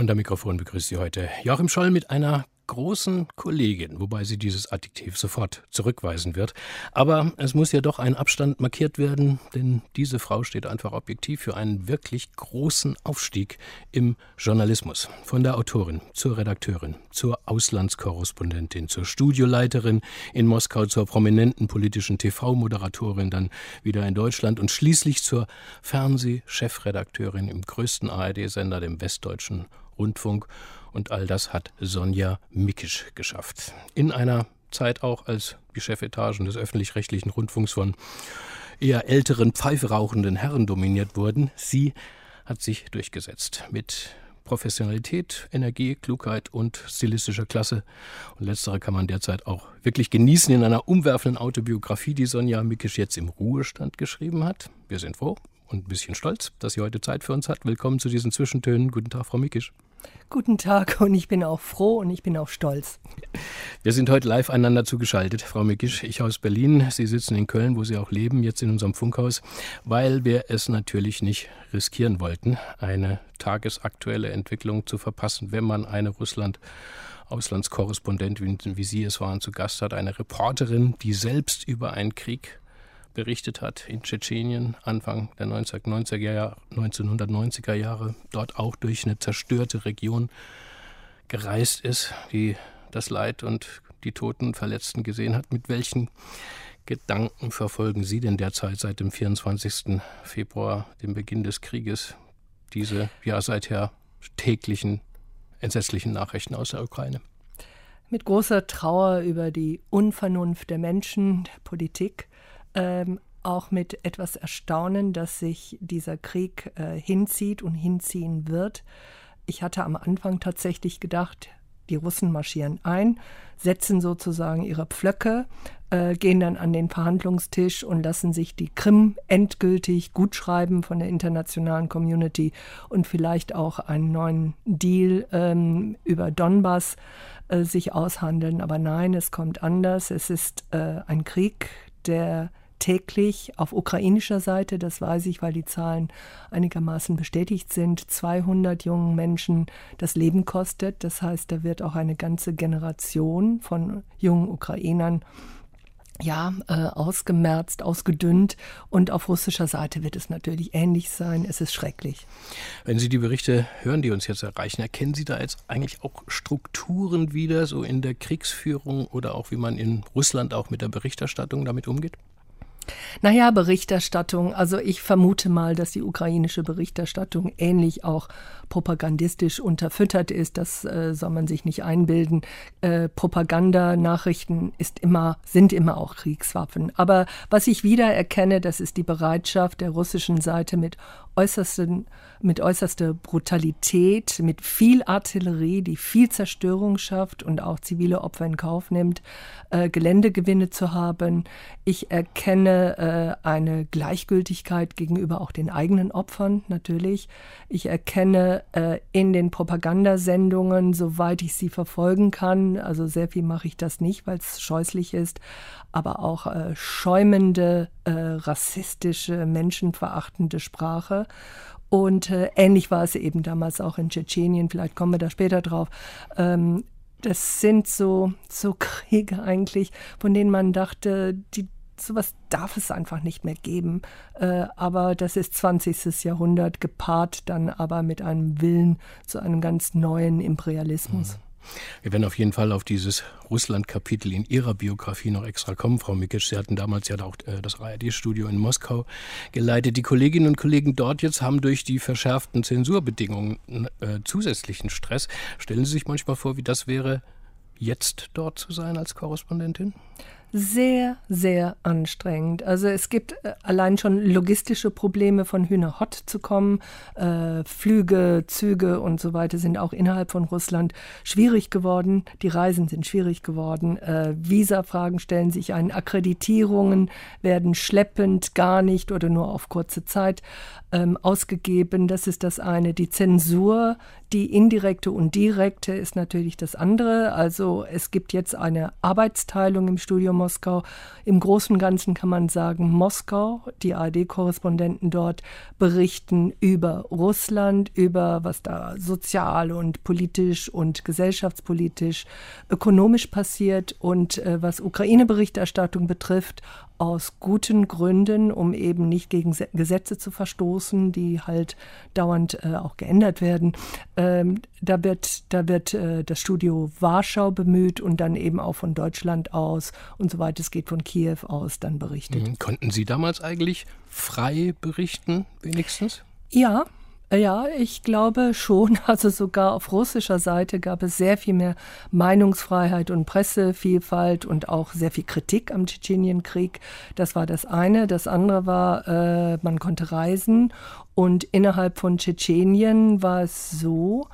Und Mikrofon begrüßt Sie heute Joachim Scholl mit einer großen Kollegin, wobei sie dieses Adjektiv sofort zurückweisen wird. Aber es muss ja doch ein Abstand markiert werden, denn diese Frau steht einfach objektiv für einen wirklich großen Aufstieg im Journalismus. Von der Autorin zur Redakteurin, zur Auslandskorrespondentin, zur Studioleiterin in Moskau, zur prominenten politischen TV-Moderatorin, dann wieder in Deutschland und schließlich zur Fernsehchefredakteurin im größten ARD-Sender, dem Westdeutschen Rundfunk. Und all das hat Sonja Mikisch geschafft. In einer Zeit auch, als die Chefetagen des öffentlich-rechtlichen Rundfunks von eher älteren, pfeiferauchenden Herren dominiert wurden. Sie hat sich durchgesetzt mit Professionalität, Energie, Klugheit und stilistischer Klasse. Und letztere kann man derzeit auch wirklich genießen in einer umwerfenden Autobiografie, die Sonja Mikisch jetzt im Ruhestand geschrieben hat. Wir sind froh und ein bisschen stolz, dass sie heute Zeit für uns hat. Willkommen zu diesen Zwischentönen. Guten Tag, Frau Mikisch. Guten Tag und ich bin auch froh und ich bin auch stolz. Wir sind heute live einander zugeschaltet, Frau Mikisch. Ich aus Berlin, Sie sitzen in Köln, wo Sie auch leben, jetzt in unserem Funkhaus, weil wir es natürlich nicht riskieren wollten, eine tagesaktuelle Entwicklung zu verpassen, wenn man eine Russland Auslandskorrespondentin, wie Sie es waren, zu Gast hat, eine Reporterin, die selbst über einen Krieg berichtet hat in Tschetschenien Anfang der 1990er Jahre, 1990er Jahre, dort auch durch eine zerstörte Region gereist ist, die das Leid und die Toten und Verletzten gesehen hat. Mit welchen Gedanken verfolgen Sie denn derzeit seit dem 24. Februar, dem Beginn des Krieges, diese ja seither täglichen entsetzlichen Nachrichten aus der Ukraine? Mit großer Trauer über die Unvernunft der Menschen, der Politik, ähm, auch mit etwas Erstaunen, dass sich dieser Krieg äh, hinzieht und hinziehen wird. Ich hatte am Anfang tatsächlich gedacht, die Russen marschieren ein, setzen sozusagen ihre Pflöcke, äh, gehen dann an den Verhandlungstisch und lassen sich die Krim endgültig gutschreiben von der internationalen Community und vielleicht auch einen neuen Deal ähm, über Donbass äh, sich aushandeln. Aber nein, es kommt anders. Es ist äh, ein Krieg, der täglich auf ukrainischer Seite, das weiß ich, weil die Zahlen einigermaßen bestätigt sind, 200 jungen Menschen das Leben kostet. Das heißt, da wird auch eine ganze Generation von jungen Ukrainern ja, äh, ausgemerzt, ausgedünnt. Und auf russischer Seite wird es natürlich ähnlich sein. Es ist schrecklich. Wenn Sie die Berichte hören, die uns jetzt erreichen, erkennen Sie da jetzt eigentlich auch Strukturen wieder, so in der Kriegsführung oder auch wie man in Russland auch mit der Berichterstattung damit umgeht? Naja, Berichterstattung. Also ich vermute mal, dass die ukrainische Berichterstattung ähnlich auch propagandistisch unterfüttert ist. Das äh, soll man sich nicht einbilden. Äh, Propagandanachrichten ist immer, sind immer auch Kriegswaffen. Aber was ich wieder erkenne, das ist die Bereitschaft der russischen Seite mit äußersten, mit äußerster Brutalität, mit viel Artillerie, die viel Zerstörung schafft und auch zivile Opfer in Kauf nimmt, äh, Geländegewinne zu haben. Ich erkenne äh, eine Gleichgültigkeit gegenüber auch den eigenen Opfern natürlich. Ich erkenne äh, in den Propagandasendungen, soweit ich sie verfolgen kann, also sehr viel mache ich das nicht, weil es scheußlich ist, aber auch äh, schäumende, äh, rassistische, menschenverachtende Sprache. Und äh, ähnlich war es eben damals auch in Tschetschenien, vielleicht kommen wir da später drauf. Ähm, das sind so, so Kriege eigentlich, von denen man dachte, die, sowas darf es einfach nicht mehr geben. Äh, aber das ist 20. Jahrhundert gepaart dann aber mit einem Willen zu einem ganz neuen Imperialismus. Mhm. Wir werden auf jeden Fall auf dieses Russland-Kapitel in Ihrer Biografie noch extra kommen, Frau Mikisch. Sie hatten damals ja auch äh, das ARD-Studio in Moskau geleitet. Die Kolleginnen und Kollegen dort jetzt haben durch die verschärften Zensurbedingungen äh, zusätzlichen Stress. Stellen Sie sich manchmal vor, wie das wäre, jetzt dort zu sein als Korrespondentin? Sehr, sehr anstrengend. Also es gibt äh, allein schon logistische Probleme, von Hühnerhott zu kommen. Äh, Flüge, Züge und so weiter sind auch innerhalb von Russland schwierig geworden. Die Reisen sind schwierig geworden. Äh, Visa-Fragen stellen sich ein. Akkreditierungen werden schleppend, gar nicht oder nur auf kurze Zeit ähm, ausgegeben. Das ist das eine. Die Zensur, die indirekte und direkte, ist natürlich das andere. Also es gibt jetzt eine Arbeitsteilung im Studio Moskau. Im Großen und Ganzen kann man sagen, Moskau, die ARD-Korrespondenten dort berichten über Russland, über was da sozial und politisch und gesellschaftspolitisch, ökonomisch passiert und äh, was Ukraine-Berichterstattung betrifft, aus guten Gründen, um eben nicht gegen Gesetze zu verstoßen, die halt dauernd äh, auch geändert werden. Ähm, da wird, da wird äh, das Studio Warschau bemüht und dann eben auch von Deutschland aus und soweit es geht von Kiew aus dann berichtet. Mhm. Konnten Sie damals eigentlich frei berichten, wenigstens? Ja, ja, ich glaube schon. Also sogar auf russischer Seite gab es sehr viel mehr Meinungsfreiheit und Pressevielfalt und auch sehr viel Kritik am Tschetschenienkrieg. Das war das eine. Das andere war, äh, man konnte reisen und innerhalb von Tschetschenien war es so,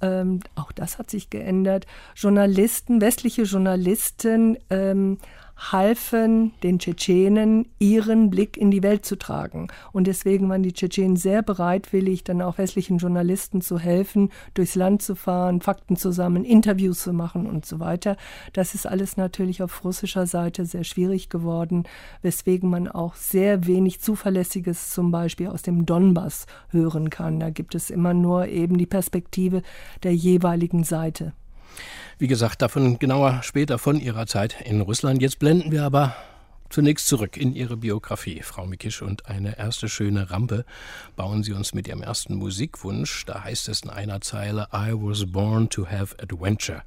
ähm, auch das hat sich geändert, Journalisten, westliche Journalisten ähm, halfen den Tschetschenen, ihren Blick in die Welt zu tragen. Und deswegen waren die Tschetschenen sehr bereitwillig, dann auch westlichen Journalisten zu helfen, durchs Land zu fahren, Fakten zu sammeln, Interviews zu machen und so weiter. Das ist alles natürlich auf russischer Seite sehr schwierig geworden, weswegen man auch sehr wenig Zuverlässiges zum Beispiel aus dem Donbass hören kann. Da gibt es immer nur eben die Perspektive der jeweiligen Seite. Wie gesagt, davon genauer später von Ihrer Zeit in Russland. Jetzt blenden wir aber zunächst zurück in Ihre Biografie, Frau Mikisch, und eine erste schöne Rampe bauen Sie uns mit Ihrem ersten Musikwunsch. Da heißt es in einer Zeile I was born to have adventure.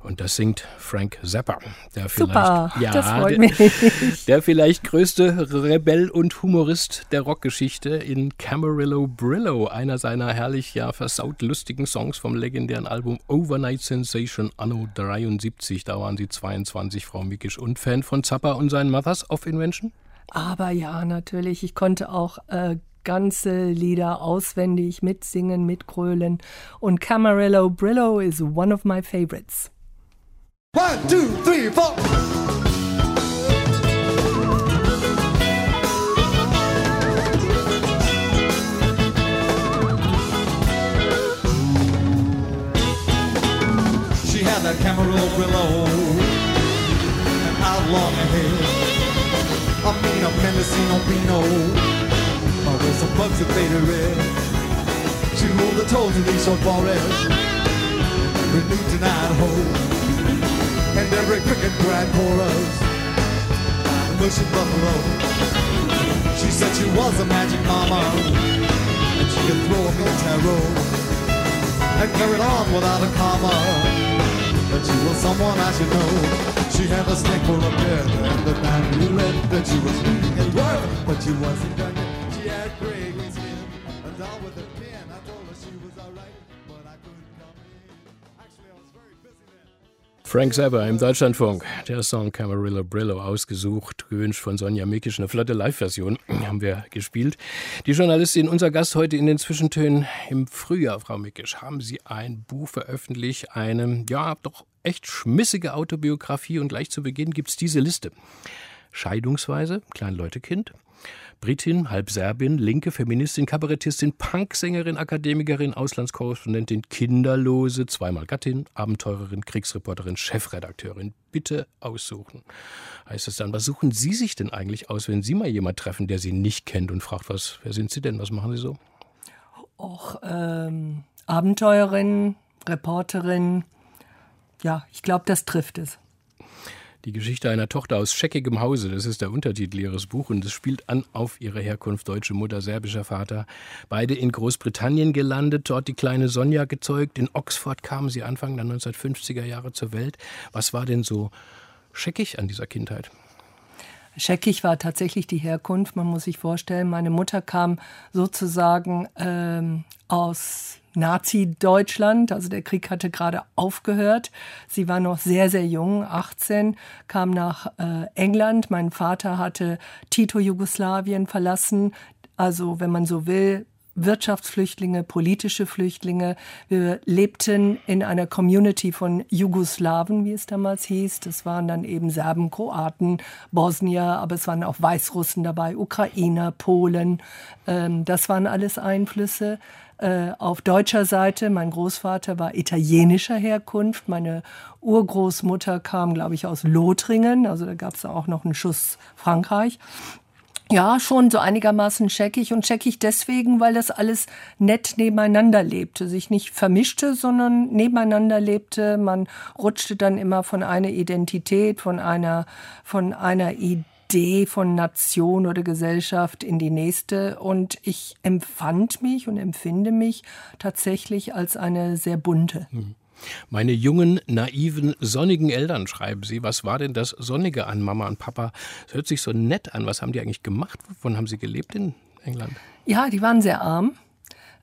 Und das singt Frank Zappa, der Super, vielleicht, das freut der, mich. der vielleicht größte Rebell und Humorist der Rockgeschichte in Camarillo Brillo, einer seiner herrlich ja versaut lustigen Songs vom legendären Album Overnight Sensation Anno 73. Da waren Sie 22, Frau Mikisch, und Fan von Zappa und seinen Mothers of Invention? Aber ja, natürlich. Ich konnte auch äh, ganze Lieder auswendig mitsingen, mitgrölen. Und Camarillo Brillo is one of my favorites. One, two, three, four. She had that Camarillo Brillo and outlaw ahead. I mean a Mendocino Pino, but with some bugs that faded red. She moved the toes of these so forest, with Newton, Idaho and every cricket grand chorus. Pushing buffalo. She said she was a magic mama, and she could throw a tarot, and carried on without a comma. That she was someone I should know. She had a snake for a pet, and the man who led that she was reading a dwarf, but she wasn't done. She had gray skin, a doll with a Frank Zappa im Deutschlandfunk. Der Song Camarillo Brillo ausgesucht, gewünscht von Sonja Mikisch. Eine flotte Live-Version haben wir gespielt. Die Journalistin, unser Gast heute in den Zwischentönen. Im Frühjahr, Frau Mikisch, haben Sie ein Buch veröffentlicht, eine, ja, doch echt schmissige Autobiografie. Und gleich zu Beginn gibt es diese Liste. Scheidungsweise, Kleinleutekind, Britin, halb Serbin, linke Feministin, Kabarettistin, Punksängerin, Akademikerin, Auslandskorrespondentin, Kinderlose, zweimal Gattin, Abenteurerin, Kriegsreporterin, Chefredakteurin. Bitte aussuchen. Heißt es dann, was suchen Sie sich denn eigentlich aus, wenn Sie mal jemand treffen, der Sie nicht kennt und fragt, was, wer sind Sie denn, was machen Sie so? Och, ähm, Abenteurerin, Reporterin. Ja, ich glaube, das trifft es. Die Geschichte einer Tochter aus scheckigem Hause, das ist der Untertitel ihres Buches und es spielt an auf ihre Herkunft, deutsche Mutter, serbischer Vater. Beide in Großbritannien gelandet, dort die kleine Sonja gezeugt. In Oxford kamen sie Anfang der 1950er Jahre zur Welt. Was war denn so scheckig an dieser Kindheit? Scheckig war tatsächlich die Herkunft. Man muss sich vorstellen, meine Mutter kam sozusagen ähm, aus Nazi-Deutschland. Also der Krieg hatte gerade aufgehört. Sie war noch sehr, sehr jung, 18, kam nach äh, England. Mein Vater hatte Tito-Jugoslawien verlassen. Also, wenn man so will, Wirtschaftsflüchtlinge, politische Flüchtlinge. Wir lebten in einer Community von Jugoslawen, wie es damals hieß. Das waren dann eben Serben, Kroaten, Bosnier, aber es waren auch Weißrussen dabei, Ukrainer, Polen. Ähm, das waren alles Einflüsse. Äh, auf deutscher Seite, mein Großvater war italienischer Herkunft, meine Urgroßmutter kam, glaube ich, aus Lothringen, also da gab es auch noch einen Schuss Frankreich. Ja, schon so einigermaßen checkig und checkig deswegen, weil das alles nett nebeneinander lebte, sich nicht vermischte, sondern nebeneinander lebte. Man rutschte dann immer von einer Identität, von einer, von einer Idee von Nation oder Gesellschaft in die nächste. Und ich empfand mich und empfinde mich tatsächlich als eine sehr bunte. Mhm. Meine jungen, naiven, sonnigen Eltern, schreiben Sie. Was war denn das Sonnige an Mama und Papa? Es hört sich so nett an. Was haben die eigentlich gemacht? Wovon haben Sie gelebt in England? Ja, die waren sehr arm.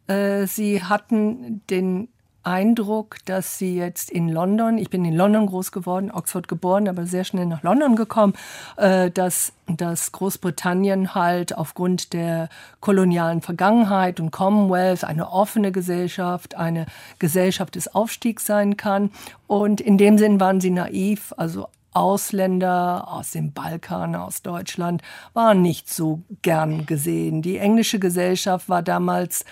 Äh, sie hatten den Eindruck, dass sie jetzt in London, ich bin in London groß geworden, Oxford geboren, aber sehr schnell nach London gekommen, äh, dass, dass Großbritannien halt aufgrund der kolonialen Vergangenheit und Commonwealth eine offene Gesellschaft, eine Gesellschaft des Aufstiegs sein kann. Und in dem Sinn waren sie naiv, also Ausländer aus dem Balkan, aus Deutschland, waren nicht so gern gesehen. Die englische Gesellschaft war damals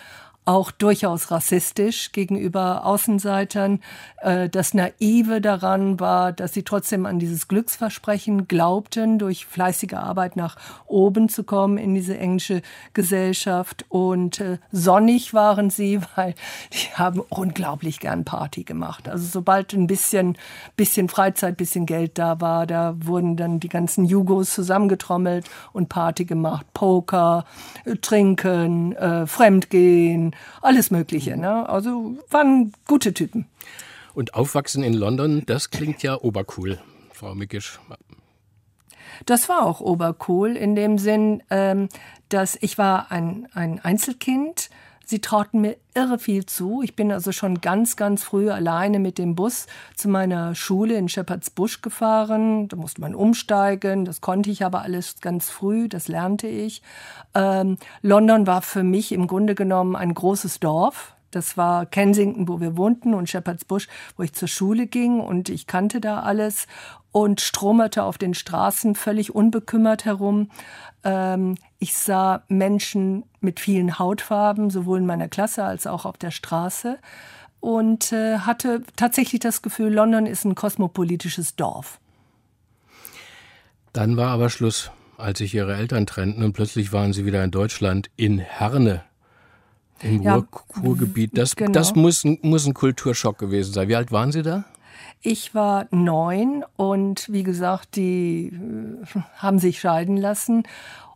auch durchaus rassistisch gegenüber Außenseitern. Äh, das Naive daran war, dass sie trotzdem an dieses Glücksversprechen glaubten, durch fleißige Arbeit nach oben zu kommen in diese englische Gesellschaft. Und äh, sonnig waren sie, weil die haben unglaublich gern Party gemacht. Also sobald ein bisschen, bisschen Freizeit, bisschen Geld da war, da wurden dann die ganzen Jugos zusammengetrommelt und Party gemacht. Poker, äh, Trinken, Fremdgehen, alles Mögliche. Ne? Also waren gute Typen. Und aufwachsen in London, das klingt ja obercool, Frau Mickisch. Das war auch obercool in dem Sinn, ähm, dass ich war ein, ein Einzelkind war Sie trauten mir irre viel zu. Ich bin also schon ganz, ganz früh alleine mit dem Bus zu meiner Schule in Shepherd's Bush gefahren. Da musste man umsteigen. Das konnte ich aber alles ganz früh. Das lernte ich. Ähm, London war für mich im Grunde genommen ein großes Dorf. Das war Kensington, wo wir wohnten und Shepherd's Bush, wo ich zur Schule ging und ich kannte da alles und stromerte auf den Straßen völlig unbekümmert herum. Ähm, ich sah Menschen mit vielen Hautfarben, sowohl in meiner Klasse als auch auf der Straße. Und äh, hatte tatsächlich das Gefühl, London ist ein kosmopolitisches Dorf. Dann war aber Schluss, als sich ihre Eltern trennten und plötzlich waren sie wieder in Deutschland, in Herne, im ja, Ruhrgebiet. Das, genau. das muss, muss ein Kulturschock gewesen sein. Wie alt waren Sie da? Ich war neun und wie gesagt, die äh, haben sich scheiden lassen.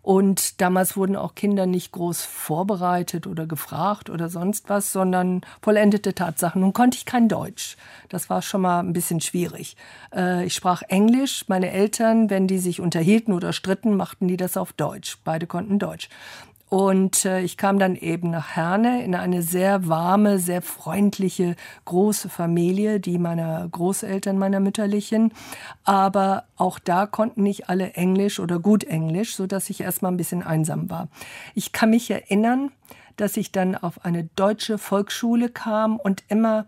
Und damals wurden auch Kinder nicht groß vorbereitet oder gefragt oder sonst was, sondern vollendete Tatsachen. Nun konnte ich kein Deutsch. Das war schon mal ein bisschen schwierig. Äh, ich sprach Englisch. Meine Eltern, wenn die sich unterhielten oder stritten, machten die das auf Deutsch. Beide konnten Deutsch. Und äh, ich kam dann eben nach Herne in eine sehr warme, sehr freundliche, große Familie, die meiner Großeltern, meiner mütterlichen. Aber auch da konnten nicht alle Englisch oder gut Englisch, so dass ich erstmal ein bisschen einsam war. Ich kann mich erinnern, dass ich dann auf eine deutsche Volksschule kam und immer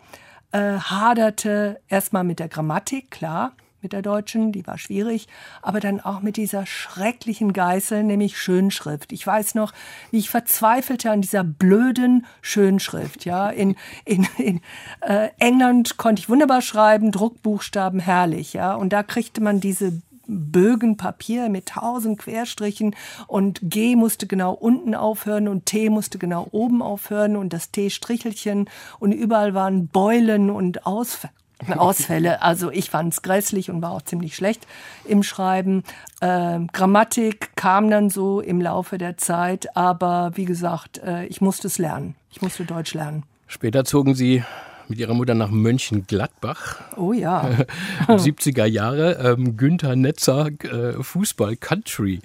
äh, haderte erstmal mit der Grammatik, klar mit der deutschen, die war schwierig, aber dann auch mit dieser schrecklichen Geißel, nämlich Schönschrift. Ich weiß noch, wie ich verzweifelte an dieser blöden Schönschrift. Ja, in, in, in äh, England konnte ich wunderbar schreiben, Druckbuchstaben herrlich. Ja, und da kriegte man diese Bögen Papier mit tausend Querstrichen und G musste genau unten aufhören und T musste genau oben aufhören und das T-Strichelchen und überall waren Beulen und Ausfälle Ausfälle. Also ich fand es grässlich und war auch ziemlich schlecht im Schreiben. Äh, Grammatik kam dann so im Laufe der Zeit, aber wie gesagt, äh, ich musste es lernen. Ich musste Deutsch lernen. Später zogen Sie mit Ihrer Mutter nach Mönchengladbach. Oh ja. 70er Jahre, ähm, Günther Netzer, äh, Fußball, Country.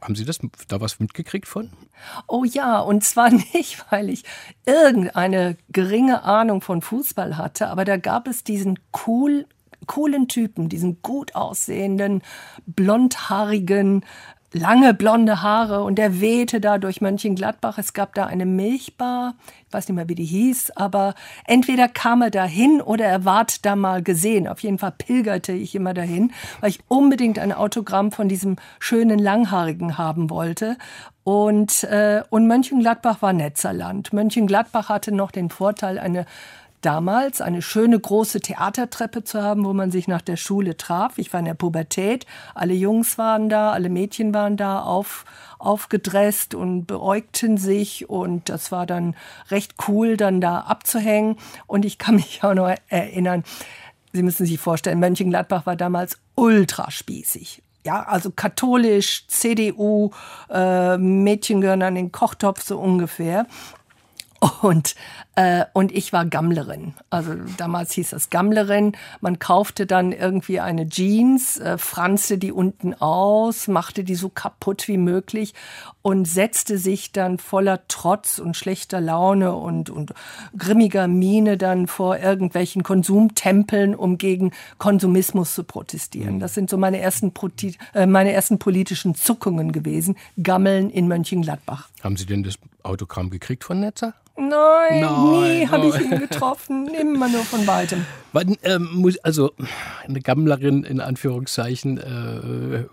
Haben Sie das da was mitgekriegt von? Oh ja, und zwar nicht, weil ich irgendeine geringe Ahnung von Fußball hatte, aber da gab es diesen cool, coolen Typen, diesen gut aussehenden, blondhaarigen, lange blonde Haare und der wehte da durch Mönchengladbach. Es gab da eine Milchbar, ich weiß nicht mehr, wie die hieß, aber entweder kam er dahin oder er ward da mal gesehen. Auf jeden Fall pilgerte ich immer dahin, weil ich unbedingt ein Autogramm von diesem schönen Langhaarigen haben wollte. Und, äh, und Mönchengladbach war Netzerland. Mönchengladbach hatte noch den Vorteil, eine damals eine schöne große Theatertreppe zu haben, wo man sich nach der Schule traf. Ich war in der Pubertät, alle Jungs waren da, alle Mädchen waren da auf, aufgedresst und beäugten sich und das war dann recht cool, dann da abzuhängen. Und ich kann mich auch noch erinnern, Sie müssen sich vorstellen, Mönchengladbach war damals ultraspießig ja, also katholisch, CDU, äh, Mädchen gehören an den Kochtopf so ungefähr. Und, äh, und ich war Gammlerin. Also damals hieß das Gammlerin. Man kaufte dann irgendwie eine Jeans, äh, franzte die unten aus, machte die so kaputt wie möglich und setzte sich dann voller Trotz und schlechter Laune und, und grimmiger Miene dann vor irgendwelchen Konsumtempeln, um gegen Konsumismus zu protestieren. Das sind so meine ersten, äh, meine ersten politischen Zuckungen gewesen. Gammeln in Mönchengladbach. Haben Sie denn das Autogramm gekriegt von Netzer? Nein, Nein nie habe ich ihn getroffen. Immer nur von weitem. Ähm, also eine Gammlerin in Anführungszeichen, äh,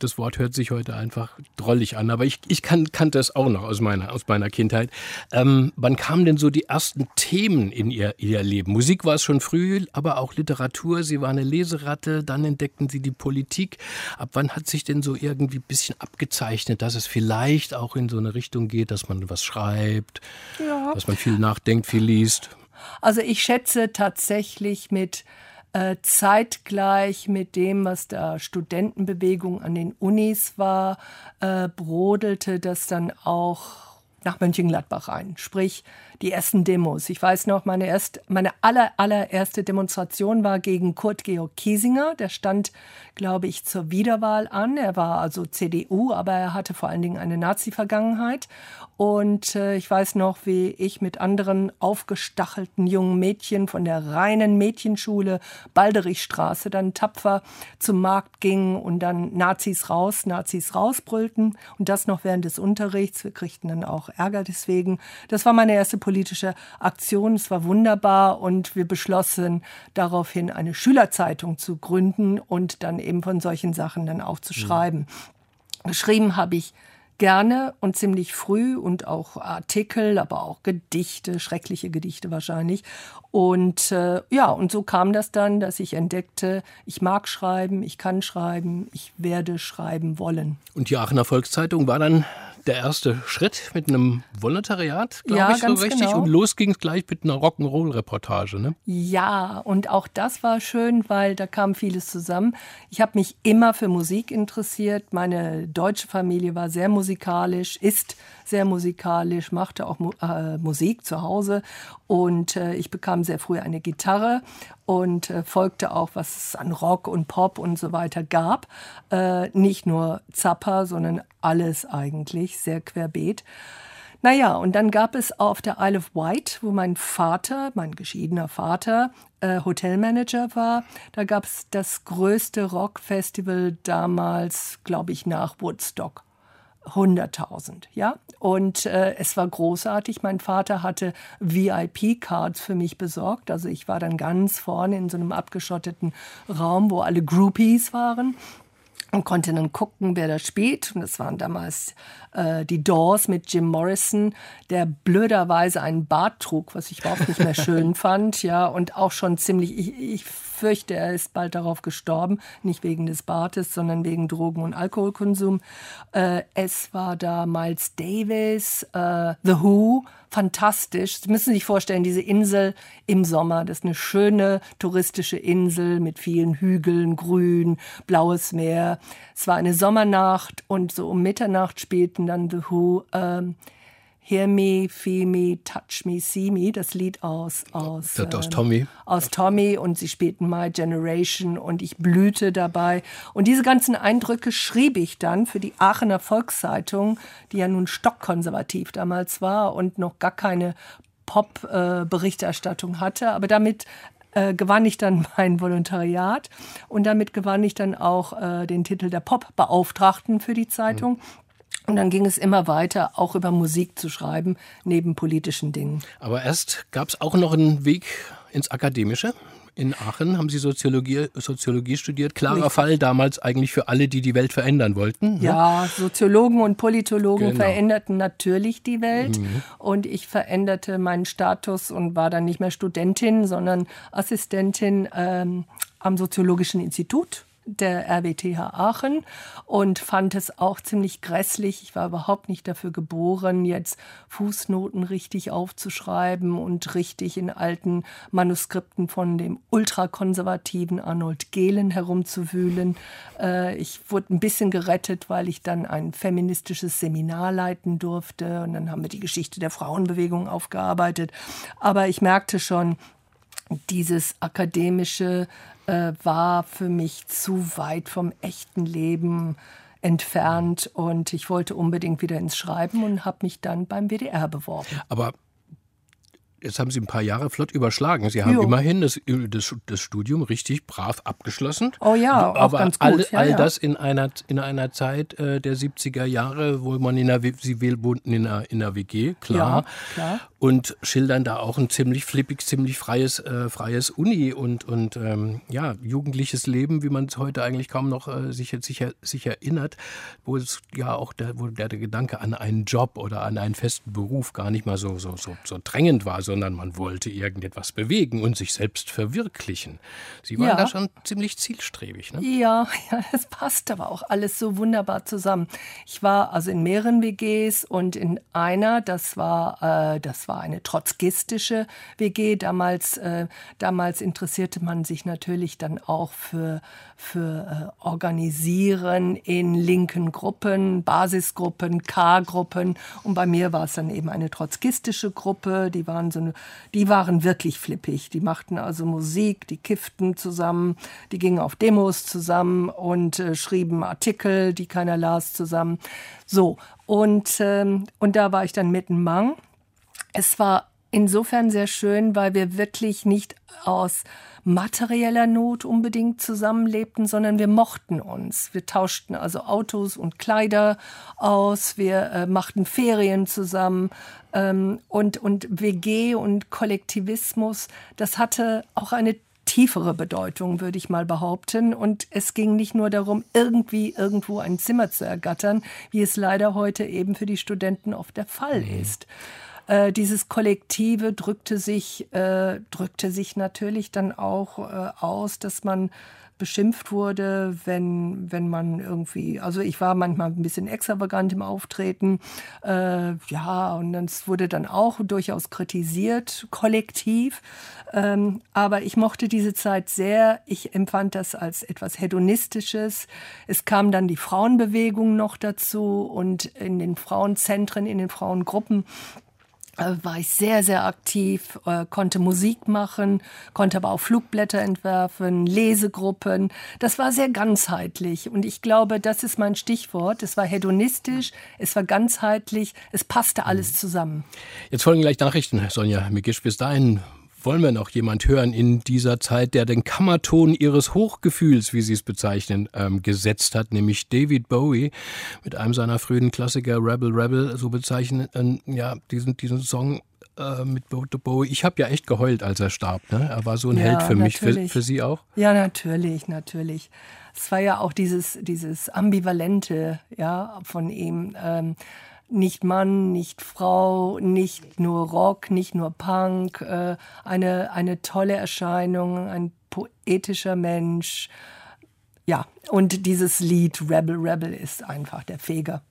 das Wort hört sich heute einfach drollig an, aber ich, ich kann, kannte es auch noch aus meiner, aus meiner Kindheit. Ähm, wann kamen denn so die ersten Themen in ihr, ihr Leben? Musik war es schon früh, aber auch Literatur. Sie war eine Leseratte, dann entdeckten Sie die Politik. Ab wann hat sich denn so irgendwie ein bisschen abgezeichnet, dass es vielleicht auch in so eine Richtung geht, dass man was schreibt, ja. dass man viel nachdenkt, viel liest? Also ich schätze tatsächlich mit äh, zeitgleich mit dem, was da Studentenbewegung an den Unis war, äh, brodelte das dann auch nach Mönchengladbach rein. Sprich, die ersten Demos. Ich weiß noch, meine, erst, meine aller, allererste Demonstration war gegen Kurt Georg Kiesinger. Der stand, glaube ich, zur Wiederwahl an. Er war also CDU, aber er hatte vor allen Dingen eine Nazi-Vergangenheit. Und äh, ich weiß noch, wie ich mit anderen aufgestachelten jungen Mädchen von der reinen Mädchenschule Balderichstraße dann tapfer zum Markt ging und dann Nazis raus, Nazis rausbrüllten. Und das noch während des Unterrichts. Wir kriegten dann auch Ärger deswegen. Das war meine erste politische Aktion. Es war wunderbar und wir beschlossen daraufhin eine Schülerzeitung zu gründen und dann eben von solchen Sachen dann auch zu mhm. schreiben. Mhm. Geschrieben habe ich gerne und ziemlich früh und auch Artikel, aber auch Gedichte, schreckliche Gedichte wahrscheinlich. Und äh, ja, und so kam das dann, dass ich entdeckte, ich mag schreiben, ich kann schreiben, ich werde schreiben wollen. Und die Aachener Volkszeitung war dann der erste Schritt mit einem Volontariat, glaube ja, ich, so richtig. Genau. Und los ging es gleich mit einer Rock'n'Roll-Reportage, ne? Ja, und auch das war schön, weil da kam vieles zusammen. Ich habe mich immer für Musik interessiert. Meine deutsche Familie war sehr musikalisch, ist sehr musikalisch, machte auch äh, Musik zu Hause. Und äh, ich bekam sehr früh eine Gitarre und äh, folgte auch, was es an Rock und Pop und so weiter gab. Äh, nicht nur Zappa, sondern alles eigentlich, sehr querbeet. Naja, und dann gab es auf der Isle of Wight, wo mein Vater, mein geschiedener Vater, äh, Hotelmanager war, da gab es das größte Rockfestival damals, glaube ich, nach Woodstock. 100.000, ja. Und äh, es war großartig. Mein Vater hatte VIP-Cards für mich besorgt. Also ich war dann ganz vorne in so einem abgeschotteten Raum, wo alle Groupies waren und konnte dann gucken, wer da spielt. Und das waren damals äh, die Doors mit Jim Morrison, der blöderweise einen Bart trug, was ich überhaupt nicht mehr schön fand, ja, und auch schon ziemlich, ich, ich fürchte, er ist bald darauf gestorben, nicht wegen des Bartes, sondern wegen Drogen- und Alkoholkonsum. Äh, es war da Miles Davis, äh, The Who, fantastisch. Sie müssen sich vorstellen, diese Insel im Sommer, das ist eine schöne touristische Insel mit vielen Hügeln, Grün, blaues Meer. Es war eine Sommernacht und so um Mitternacht spielten dann The Who. Ähm, Hear Me, Feel Me, Touch Me, See Me, das Lied aus, aus, aus ähm, Tommy. Aus Tommy und sie spielten My Generation und ich blühte dabei. Und diese ganzen Eindrücke schrieb ich dann für die Aachener Volkszeitung, die ja nun stockkonservativ damals war und noch gar keine Pop-Berichterstattung äh, hatte. Aber damit äh, gewann ich dann mein Volontariat und damit gewann ich dann auch äh, den Titel der Pop-Beauftragten für die Zeitung. Mhm. Und dann ging es immer weiter, auch über Musik zu schreiben, neben politischen Dingen. Aber erst gab es auch noch einen Weg ins Akademische in Aachen haben Sie Soziologie, Soziologie studiert. Klarer Richtig. Fall damals eigentlich für alle, die die Welt verändern wollten. Ne? Ja, Soziologen und Politologen genau. veränderten natürlich die Welt. Mhm. Und ich veränderte meinen Status und war dann nicht mehr Studentin, sondern Assistentin ähm, am Soziologischen Institut der RWTH Aachen und fand es auch ziemlich grässlich. Ich war überhaupt nicht dafür geboren, jetzt Fußnoten richtig aufzuschreiben und richtig in alten Manuskripten von dem ultrakonservativen Arnold Gehlen herumzuwühlen. Äh, ich wurde ein bisschen gerettet, weil ich dann ein feministisches Seminar leiten durfte und dann haben wir die Geschichte der Frauenbewegung aufgearbeitet. Aber ich merkte schon, dieses akademische äh, war für mich zu weit vom echten Leben entfernt und ich wollte unbedingt wieder ins Schreiben und habe mich dann beim WDR beworben. Aber jetzt haben Sie ein paar Jahre flott überschlagen. Sie haben jo. immerhin das, das, das, Studium richtig brav abgeschlossen. Oh ja, aber ganz gut. All, all ja, das in einer, in einer Zeit äh, der 70er Jahre, wo man in der, Sie wohnten in einer, in einer WG, klar. Ja, klar. Und schildern da auch ein ziemlich flippig, ziemlich freies, äh, freies Uni und, und ähm, ja, jugendliches Leben, wie man es heute eigentlich kaum noch äh, sich, sich, sich erinnert, wo es ja auch der, wo der, der Gedanke an einen Job oder an einen festen Beruf gar nicht mal so, so, so, so drängend war sondern man wollte irgendetwas bewegen und sich selbst verwirklichen. Sie waren ja. da schon ziemlich zielstrebig. Ne? Ja, ja, das passt aber auch alles so wunderbar zusammen. Ich war also in mehreren WGs und in einer, das war, äh, das war eine trotzkistische WG. Damals, äh, damals interessierte man sich natürlich dann auch für, für äh, Organisieren in linken Gruppen, Basisgruppen, K-Gruppen. Und bei mir war es dann eben eine trotzkistische Gruppe. Die waren so so eine, die waren wirklich flippig. Die machten also Musik, die kifften zusammen, die gingen auf Demos zusammen und äh, schrieben Artikel, die keiner las, zusammen. So, und, ähm, und da war ich dann mitten Mang. Es war insofern sehr schön, weil wir wirklich nicht aus materieller Not unbedingt zusammenlebten, sondern wir mochten uns. Wir tauschten also Autos und Kleider aus, wir äh, machten Ferien zusammen ähm, und, und WG und Kollektivismus, das hatte auch eine tiefere Bedeutung, würde ich mal behaupten. Und es ging nicht nur darum, irgendwie irgendwo ein Zimmer zu ergattern, wie es leider heute eben für die Studenten oft der Fall mhm. ist. Äh, dieses Kollektive drückte sich, äh, drückte sich natürlich dann auch äh, aus, dass man beschimpft wurde, wenn, wenn man irgendwie, also ich war manchmal ein bisschen extravagant im Auftreten, äh, ja, und es wurde dann auch durchaus kritisiert, kollektiv. Ähm, aber ich mochte diese Zeit sehr. Ich empfand das als etwas Hedonistisches. Es kam dann die Frauenbewegung noch dazu und in den Frauenzentren, in den Frauengruppen war ich sehr, sehr aktiv, äh, konnte Musik machen, konnte aber auch Flugblätter entwerfen, Lesegruppen. Das war sehr ganzheitlich und ich glaube, das ist mein Stichwort. Es war hedonistisch, es war ganzheitlich, es passte alles zusammen. Jetzt folgen gleich Nachrichten, Sonja Mikisch. Bis dahin wollen wir noch jemand hören in dieser Zeit, der den Kammerton ihres Hochgefühls, wie Sie es bezeichnen, ähm, gesetzt hat, nämlich David Bowie mit einem seiner frühen Klassiker Rebel Rebel, so bezeichnen, ähm, ja, diesen, diesen Song äh, mit Bowie. Ich habe ja echt geheult, als er starb. Ne? Er war so ein ja, Held für mich, für, für, Sie auch? Ja, natürlich, natürlich. Es war ja auch dieses, dieses Ambivalente ja, von ihm. Ähm, nicht Mann, nicht Frau, nicht nur Rock, nicht nur Punk, äh, eine, eine tolle Erscheinung, ein poetischer Mensch. Ja, und dieses Lied Rebel Rebel ist einfach der Feger.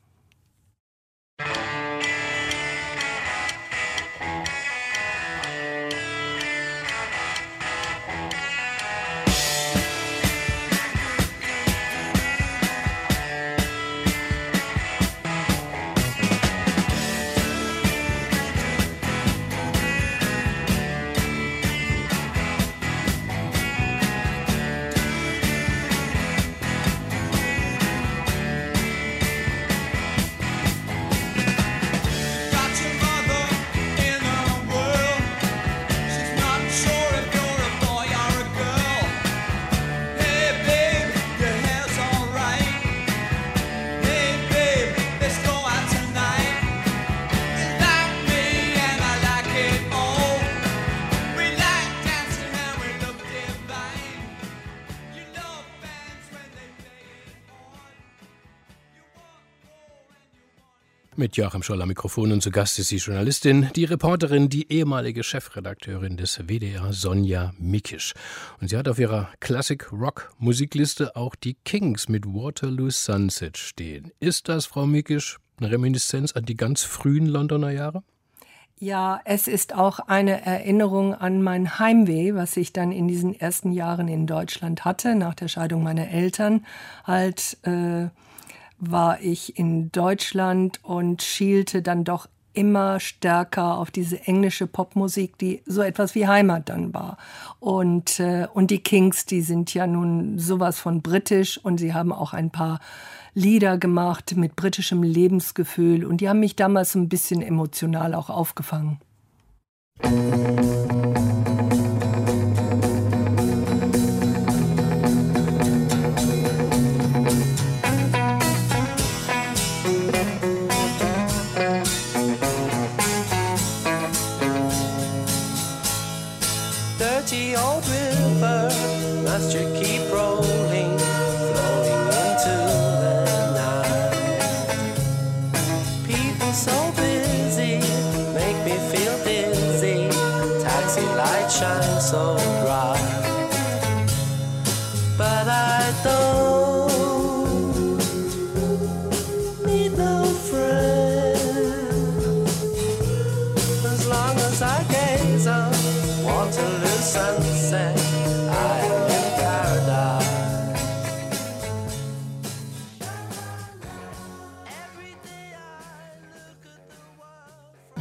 Joachim Scholl am Mikrofon und zu Gast ist die Journalistin, die Reporterin, die ehemalige Chefredakteurin des WDR Sonja Mikisch. Und sie hat auf ihrer Classic-Rock-Musikliste auch die Kings mit Waterloo Sunset stehen. Ist das, Frau Mikisch, eine Reminiszenz an die ganz frühen Londoner Jahre? Ja, es ist auch eine Erinnerung an mein Heimweh, was ich dann in diesen ersten Jahren in Deutschland hatte, nach der Scheidung meiner Eltern. Halt, äh, war ich in Deutschland und schielte dann doch immer stärker auf diese englische Popmusik, die so etwas wie Heimat dann war. Und, äh, und die Kings, die sind ja nun sowas von britisch und sie haben auch ein paar Lieder gemacht mit britischem Lebensgefühl und die haben mich damals ein bisschen emotional auch aufgefangen. Musik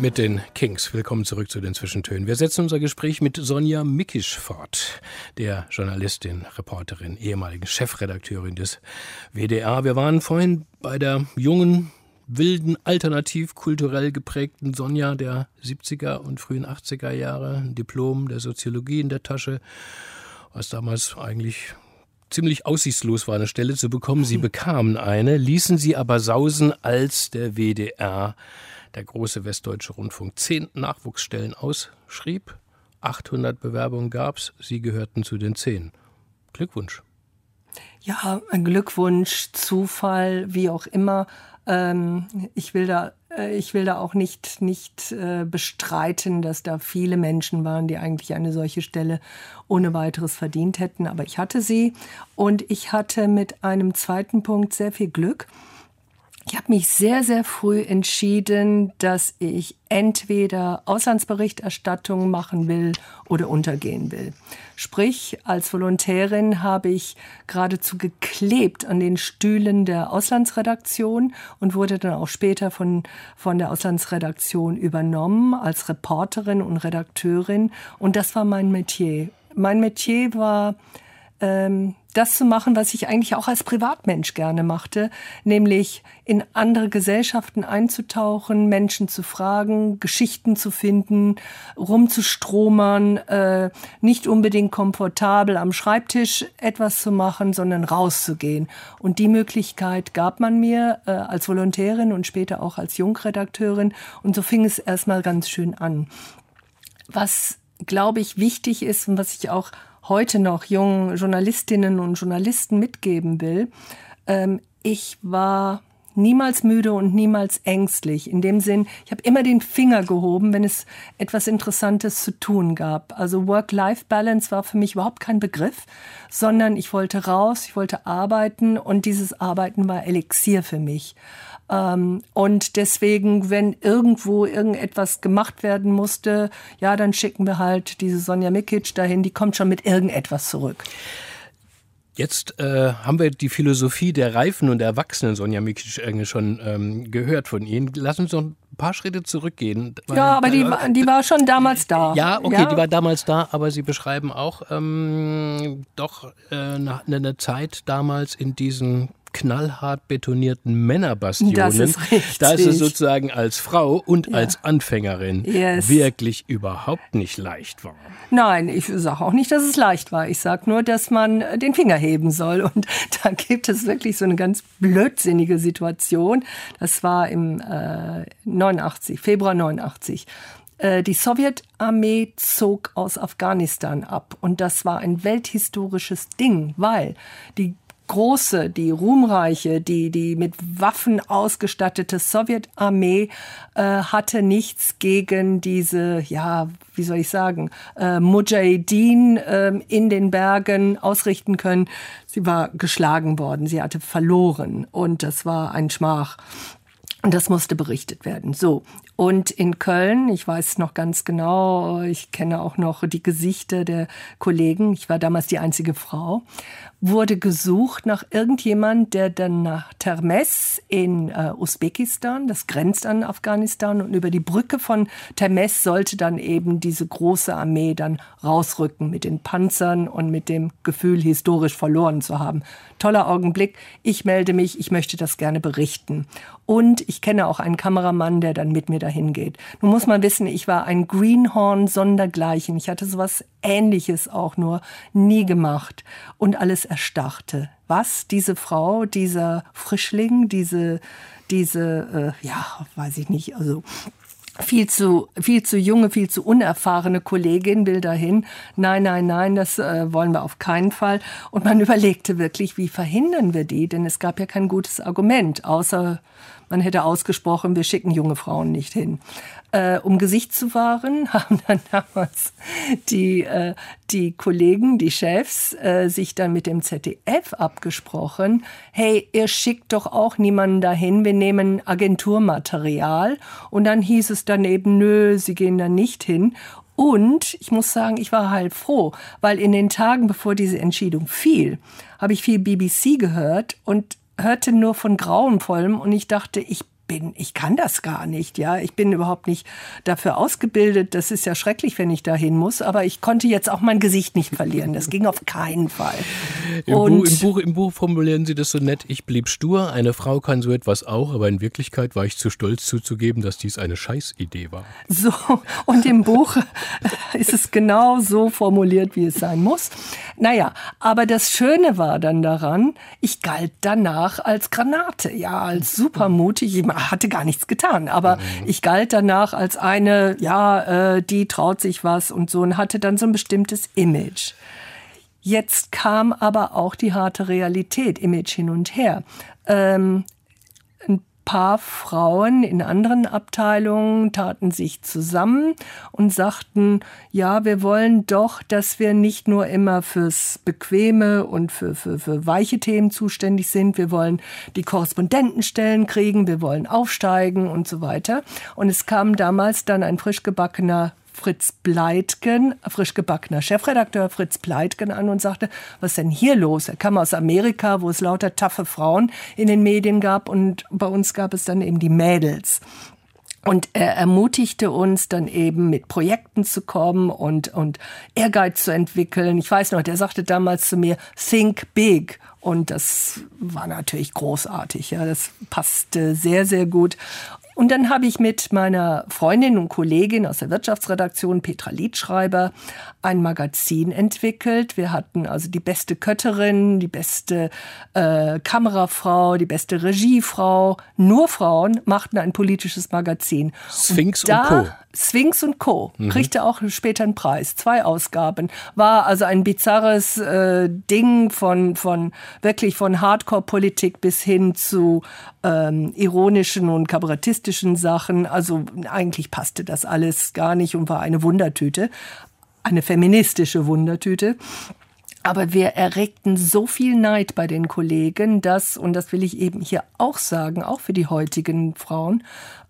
mit den Kings. Willkommen zurück zu den Zwischentönen. Wir setzen unser Gespräch mit Sonja Mickisch fort, der Journalistin, Reporterin, ehemaligen Chefredakteurin des WDR. Wir waren vorhin bei der jungen, wilden, alternativ kulturell geprägten Sonja der 70er und frühen 80er Jahre, ein Diplom der Soziologie in der Tasche, was damals eigentlich ziemlich aussichtslos war, eine Stelle zu bekommen. Sie bekamen eine, ließen sie aber sausen, als der WDR der große Westdeutsche Rundfunk zehn Nachwuchsstellen ausschrieb. 800 Bewerbungen gab es, Sie gehörten zu den zehn. Glückwunsch. Ja, ein Glückwunsch, Zufall, wie auch immer. Ähm, ich will da, äh, ich will da auch nicht, nicht äh, bestreiten, dass da viele Menschen waren, die eigentlich eine solche Stelle ohne weiteres verdient hätten. Aber ich hatte sie und ich hatte mit einem zweiten Punkt sehr viel Glück. Ich habe mich sehr, sehr früh entschieden, dass ich entweder Auslandsberichterstattung machen will oder untergehen will. Sprich, als Volontärin habe ich geradezu geklebt an den Stühlen der Auslandsredaktion und wurde dann auch später von, von der Auslandsredaktion übernommen als Reporterin und Redakteurin. Und das war mein Metier. Mein Metier war, ähm, das zu machen, was ich eigentlich auch als Privatmensch gerne machte, nämlich in andere Gesellschaften einzutauchen, Menschen zu fragen, Geschichten zu finden, rumzustromern, äh, nicht unbedingt komfortabel am Schreibtisch etwas zu machen, sondern rauszugehen. Und die Möglichkeit gab man mir äh, als Volontärin und später auch als Jungredakteurin. Und so fing es erstmal ganz schön an. Was, glaube ich, wichtig ist und was ich auch heute noch jungen Journalistinnen und Journalisten mitgeben will. Ähm, ich war niemals müde und niemals ängstlich. In dem Sinn, ich habe immer den Finger gehoben, wenn es etwas Interessantes zu tun gab. Also Work-Life-Balance war für mich überhaupt kein Begriff, sondern ich wollte raus, ich wollte arbeiten und dieses Arbeiten war Elixier für mich. Ähm, und deswegen, wenn irgendwo irgendetwas gemacht werden musste, ja, dann schicken wir halt diese Sonja Mikic dahin, die kommt schon mit irgendetwas zurück. Jetzt äh, haben wir die Philosophie der reifen und erwachsenen Sonja Mikic eigentlich schon ähm, gehört von Ihnen. Lass uns noch ein paar Schritte zurückgehen. Ja, aber die, äh, die war schon damals da. Ja, okay, ja? die war damals da, aber Sie beschreiben auch ähm, doch äh, eine, eine Zeit damals in diesen knallhart betonierten Männerbastionen, das ist dass es sozusagen als Frau und ja. als Anfängerin yes. wirklich überhaupt nicht leicht war. Nein, ich sage auch nicht, dass es leicht war. Ich sage nur, dass man den Finger heben soll. Und da gibt es wirklich so eine ganz blödsinnige Situation. Das war im äh, 89, Februar 89 äh, die Sowjetarmee zog aus Afghanistan ab und das war ein welthistorisches Ding, weil die große, die ruhmreiche, die, die mit Waffen ausgestattete Sowjetarmee äh, hatte nichts gegen diese, ja, wie soll ich sagen, äh, Mujahideen äh, in den Bergen ausrichten können. Sie war geschlagen worden, sie hatte verloren und das war ein Schmach. Und das musste berichtet werden. So. Und in Köln, ich weiß noch ganz genau, ich kenne auch noch die Gesichter der Kollegen. Ich war damals die einzige Frau wurde gesucht nach irgendjemand, der dann nach Termes in äh, Usbekistan, das grenzt an Afghanistan, und über die Brücke von Termes sollte dann eben diese große Armee dann rausrücken mit den Panzern und mit dem Gefühl, historisch verloren zu haben. Toller Augenblick. Ich melde mich, ich möchte das gerne berichten. Und ich kenne auch einen Kameramann, der dann mit mir dahin geht. Nun muss man wissen, ich war ein Greenhorn sondergleichen. Ich hatte sowas Ähnliches auch nur nie gemacht. Und alles erstarrte. Was diese Frau, dieser Frischling, diese, diese, äh, ja, weiß ich nicht, also viel zu, viel zu junge, viel zu unerfahrene Kollegin will dahin. Nein, nein, nein, das äh, wollen wir auf keinen Fall. Und man überlegte wirklich, wie verhindern wir die? Denn es gab ja kein gutes Argument, außer man hätte ausgesprochen, wir schicken junge Frauen nicht hin. Äh, um Gesicht zu wahren, haben dann damals die, äh, die Kollegen, die Chefs, äh, sich dann mit dem ZDF abgesprochen. Hey, ihr schickt doch auch niemanden dahin, wir nehmen Agenturmaterial. Und dann hieß es dann eben, nö, sie gehen da nicht hin. Und ich muss sagen, ich war halt froh, weil in den Tagen, bevor diese Entscheidung fiel, habe ich viel BBC gehört und hörte nur von Grauenvollem und ich dachte, ich bin, ich kann das gar nicht, ja. Ich bin überhaupt nicht dafür ausgebildet. Das ist ja schrecklich, wenn ich dahin muss. Aber ich konnte jetzt auch mein Gesicht nicht verlieren. Das ging auf keinen Fall. Im, Buch, im, Buch, Im Buch formulieren Sie das so nett. Ich blieb stur. Eine Frau kann so etwas auch. Aber in Wirklichkeit war ich zu stolz zuzugeben, dass dies eine Scheißidee war. So. Und im Buch ist es genau so formuliert, wie es sein muss. Naja, aber das Schöne war dann daran, ich galt danach als Granate. Ja, als supermutig. Ich hatte gar nichts getan, aber mhm. ich galt danach als eine, ja, äh, die traut sich was und so und hatte dann so ein bestimmtes Image. Jetzt kam aber auch die harte Realität, Image hin und her. Ähm, paar Frauen in anderen Abteilungen taten sich zusammen und sagten, ja, wir wollen doch, dass wir nicht nur immer fürs Bequeme und für, für, für weiche Themen zuständig sind, wir wollen die Korrespondentenstellen kriegen, wir wollen aufsteigen und so weiter. Und es kam damals dann ein frisch gebackener Fritz Pleitgen, frisch gebackener Chefredakteur Fritz Pleitgen an und sagte, was denn hier los? Er kam aus Amerika, wo es lauter taffe Frauen in den Medien gab und bei uns gab es dann eben die Mädels. Und er ermutigte uns dann eben mit Projekten zu kommen und, und Ehrgeiz zu entwickeln. Ich weiß noch, der sagte damals zu mir, think big. Und das war natürlich großartig. Ja, das passte sehr, sehr gut. Und dann habe ich mit meiner Freundin und Kollegin aus der Wirtschaftsredaktion, Petra Liedschreiber, ein Magazin entwickelt. Wir hatten also die beste Kötterin, die beste äh, Kamerafrau, die beste Regiefrau. Nur Frauen machten ein politisches Magazin. Sphinx und, und Co. Sphinx und Co. Mhm. kriegte auch später einen Preis, zwei Ausgaben. War also ein bizarres äh, Ding von, von wirklich von Hardcore-Politik bis hin zu ähm, ironischen und kabarettistischen Sachen. Also eigentlich passte das alles gar nicht und war eine Wundertüte. Eine feministische Wundertüte. Aber wir erregten so viel Neid bei den Kollegen, dass, und das will ich eben hier auch sagen, auch für die heutigen Frauen,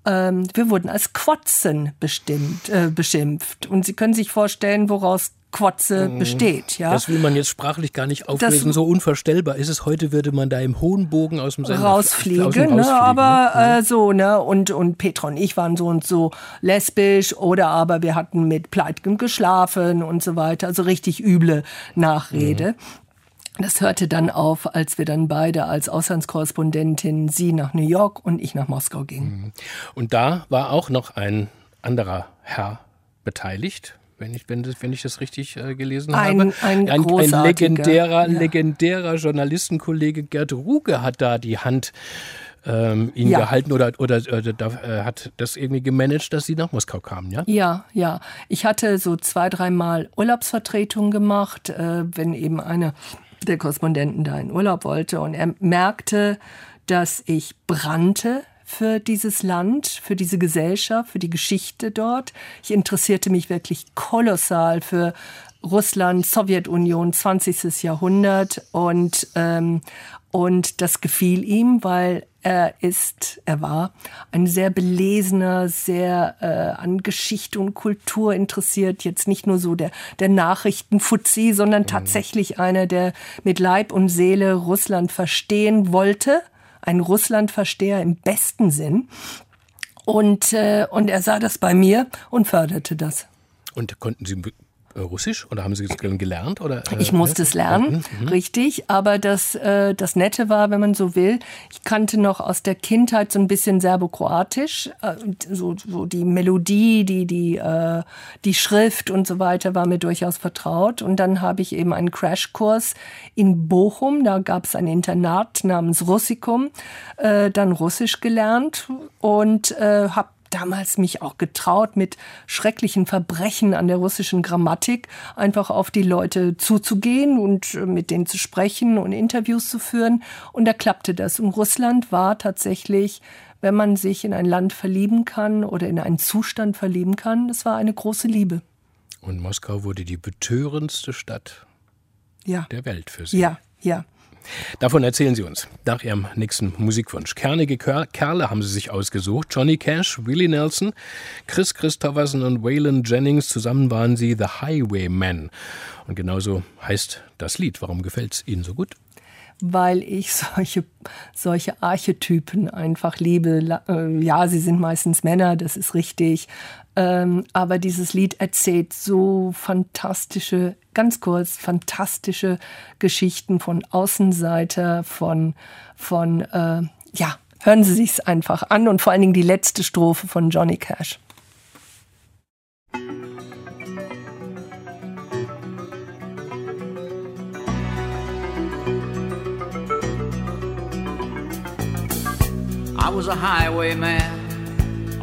ähm, wir wurden als Quotzen bestimmt, äh, beschimpft. Und Sie können sich vorstellen, woraus Quotze mhm. besteht. Ja? Das will man jetzt sprachlich gar nicht auflösen. Das, so unvorstellbar ist es. Heute würde man da im hohen Bogen aus dem Sender rausfliegen. Aus dem ne? Aber ne? Äh, so, ne? Und, und Petra und ich waren so und so lesbisch oder aber wir hatten mit Pleitgen geschlafen und so weiter. Also richtig üble Nachrede. Mhm. Das hörte dann auf, als wir dann beide als Auslandskorrespondentin, sie nach New York und ich nach Moskau gingen. Mhm. Und da war auch noch ein anderer Herr beteiligt, wenn ich, wenn, das, wenn ich das richtig äh, gelesen ein, habe. Ein, ein, ein legendärer, ja. legendärer Journalistenkollege Gerd Ruge hat da die Hand ähm, ihn ja. gehalten oder, oder, oder, oder äh, hat das irgendwie gemanagt, dass sie nach Moskau kamen, ja? Ja, ja. Ich hatte so zwei, dreimal Urlaubsvertretung gemacht, äh, wenn eben eine der Korrespondenten da in Urlaub wollte. Und er merkte, dass ich brannte für dieses Land, für diese Gesellschaft, für die Geschichte dort. Ich interessierte mich wirklich kolossal für Russland, Sowjetunion, 20. Jahrhundert und, ähm, und das gefiel ihm, weil er ist, er war ein sehr belesener, sehr äh, an Geschichte und Kultur interessiert, jetzt nicht nur so der, der Nachrichtenfuzzi, sondern mhm. tatsächlich einer, der mit Leib und Seele Russland verstehen wollte ein Russlandversteher im besten Sinn. Und, äh, und er sah das bei mir und förderte das. Und konnten Sie Russisch oder haben Sie es gelernt? Oder, äh, ich musste es lernen, mhm, mhm. richtig. Aber das, äh, das Nette war, wenn man so will, ich kannte noch aus der Kindheit so ein bisschen Serbokroatisch. Äh, so, so die Melodie, die, die, äh, die Schrift und so weiter war mir durchaus vertraut. Und dann habe ich eben einen Crashkurs in Bochum. Da gab es ein Internat namens Russikum. Äh, dann Russisch gelernt und äh, habe damals mich auch getraut, mit schrecklichen Verbrechen an der russischen Grammatik einfach auf die Leute zuzugehen und äh, mit denen zu sprechen und Interviews zu führen. Und da klappte das. Und Russland war tatsächlich, wenn man sich in ein Land verlieben kann oder in einen Zustand verlieben kann, das war eine große Liebe. Und Moskau wurde die betörendste Stadt ja. der Welt für Sie. Ja, ja. Davon erzählen Sie uns nach Ihrem nächsten Musikwunsch. Kernige Kerle haben Sie sich ausgesucht. Johnny Cash, Willie Nelson, Chris Christopherson und Waylon Jennings. Zusammen waren sie The Highwaymen. Und genauso heißt das Lied. Warum gefällt es Ihnen so gut? weil ich solche, solche Archetypen einfach liebe. Äh, ja, sie sind meistens Männer, das ist richtig. Ähm, aber dieses Lied erzählt so fantastische, ganz kurz, fantastische Geschichten von Außenseiter, von, von äh, ja, hören Sie sich's einfach an und vor allen Dingen die letzte Strophe von Johnny Cash. I was a highwayman.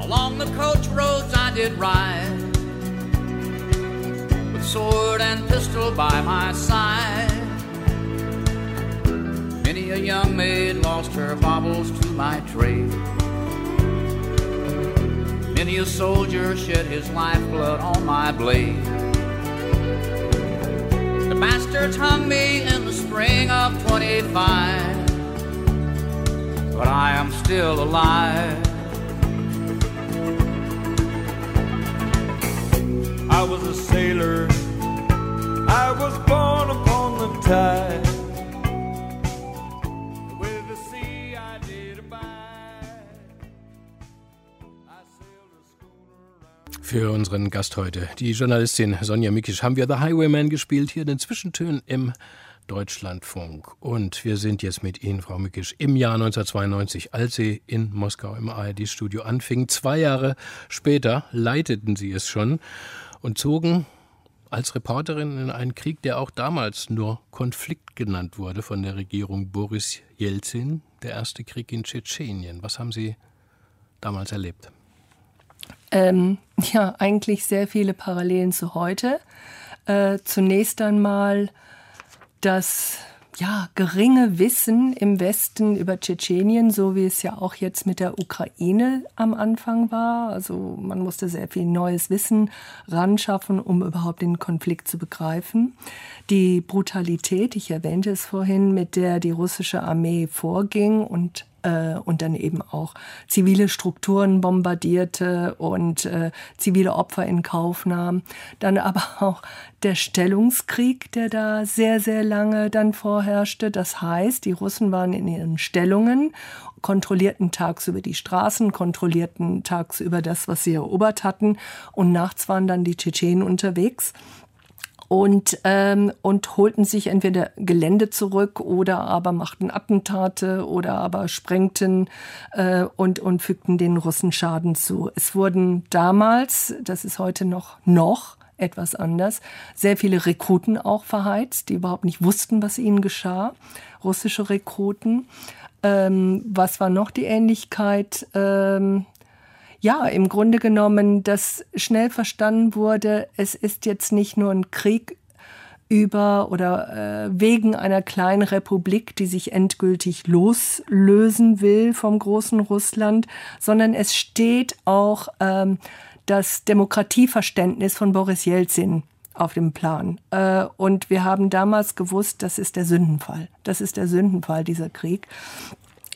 Along the coach roads I did ride. With sword and pistol by my side. Many a young maid lost her baubles to my trade. Many a soldier shed his lifeblood on my blade. The bastards hung me in the spring of 25 but I am still alive. I was a sailor, I was born upon the tide. Für unseren Gast heute, die Journalistin Sonja Mikisch, haben wir The Highwayman gespielt, hier in den Zwischentönen im Deutschlandfunk. Und wir sind jetzt mit Ihnen, Frau Mückisch, im Jahr 1992, als Sie in Moskau im ARD-Studio anfingen. Zwei Jahre später leiteten Sie es schon und zogen als Reporterin in einen Krieg, der auch damals nur Konflikt genannt wurde von der Regierung Boris Jelzin, der erste Krieg in Tschetschenien. Was haben Sie damals erlebt? Ähm, ja, eigentlich sehr viele Parallelen zu heute. Äh, zunächst einmal das ja, geringe Wissen im Westen über Tschetschenien, so wie es ja auch jetzt mit der Ukraine am Anfang war. Also man musste sehr viel neues Wissen ranschaffen, um überhaupt den Konflikt zu begreifen. Die Brutalität, ich erwähnte es vorhin, mit der die russische Armee vorging und äh, und dann eben auch zivile Strukturen bombardierte und äh, zivile Opfer in Kauf nahm. Dann aber auch der Stellungskrieg, der da sehr, sehr lange dann vorherrschte. Das heißt, die Russen waren in ihren Stellungen kontrollierten tagsüber die Straßen, kontrollierten tagsüber das, was sie erobert hatten. Und nachts waren dann die Tschetschenen unterwegs und, ähm, und holten sich entweder Gelände zurück oder aber machten Attentate oder aber sprengten äh, und, und fügten den Russen Schaden zu. Es wurden damals, das ist heute noch, noch etwas anders, sehr viele Rekruten auch verheizt, die überhaupt nicht wussten, was ihnen geschah, russische Rekruten. Ähm, was war noch die Ähnlichkeit? Ähm, ja, im Grunde genommen, dass schnell verstanden wurde, es ist jetzt nicht nur ein Krieg über oder äh, wegen einer kleinen Republik, die sich endgültig loslösen will vom großen Russland, sondern es steht auch ähm, das Demokratieverständnis von Boris Jelzin auf dem Plan. Äh, und wir haben damals gewusst, das ist der Sündenfall. Das ist der Sündenfall, dieser Krieg.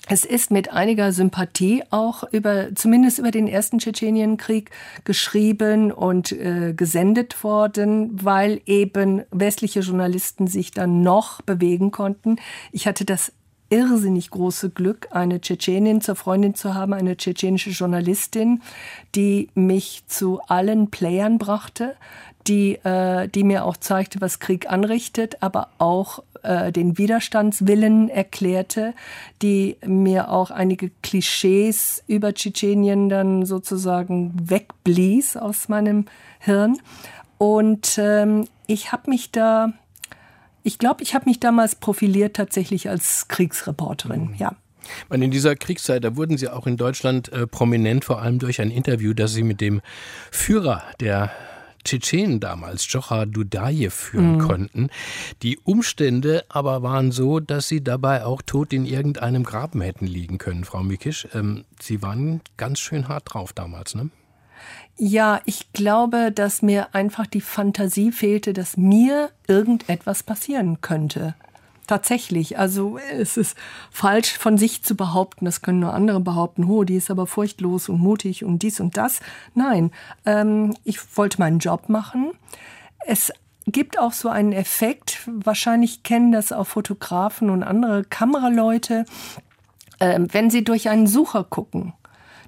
Es ist mit einiger Sympathie auch über, zumindest über den ersten Tschetschenienkrieg geschrieben und äh, gesendet worden, weil eben westliche Journalisten sich dann noch bewegen konnten. Ich hatte das irrsinnig große Glück, eine Tschetschenin zur Freundin zu haben, eine tschetschenische Journalistin, die mich zu allen Playern brachte, die, äh, die mir auch zeigte, was Krieg anrichtet, aber auch äh, den Widerstandswillen erklärte, die mir auch einige Klischees über Tschetschenien dann sozusagen wegblies aus meinem Hirn. Und ähm, ich habe mich da, ich glaube, ich habe mich damals profiliert tatsächlich als Kriegsreporterin, mhm. ja. Und in dieser Kriegszeit, da wurden Sie auch in Deutschland äh, prominent, vor allem durch ein Interview, das Sie mit dem Führer der Tschetschenen damals, Djochar Dudajew, führen mhm. konnten. Die Umstände aber waren so, dass sie dabei auch tot in irgendeinem Graben hätten liegen können, Frau Mikisch. Ähm, sie waren ganz schön hart drauf damals, ne? Ja, ich glaube, dass mir einfach die Fantasie fehlte, dass mir irgendetwas passieren könnte. Tatsächlich. Also es ist falsch von sich zu behaupten, das können nur andere behaupten, oh, die ist aber furchtlos und mutig und dies und das. Nein, ähm, ich wollte meinen Job machen. Es gibt auch so einen Effekt, wahrscheinlich kennen das auch Fotografen und andere Kameraleute, äh, wenn sie durch einen Sucher gucken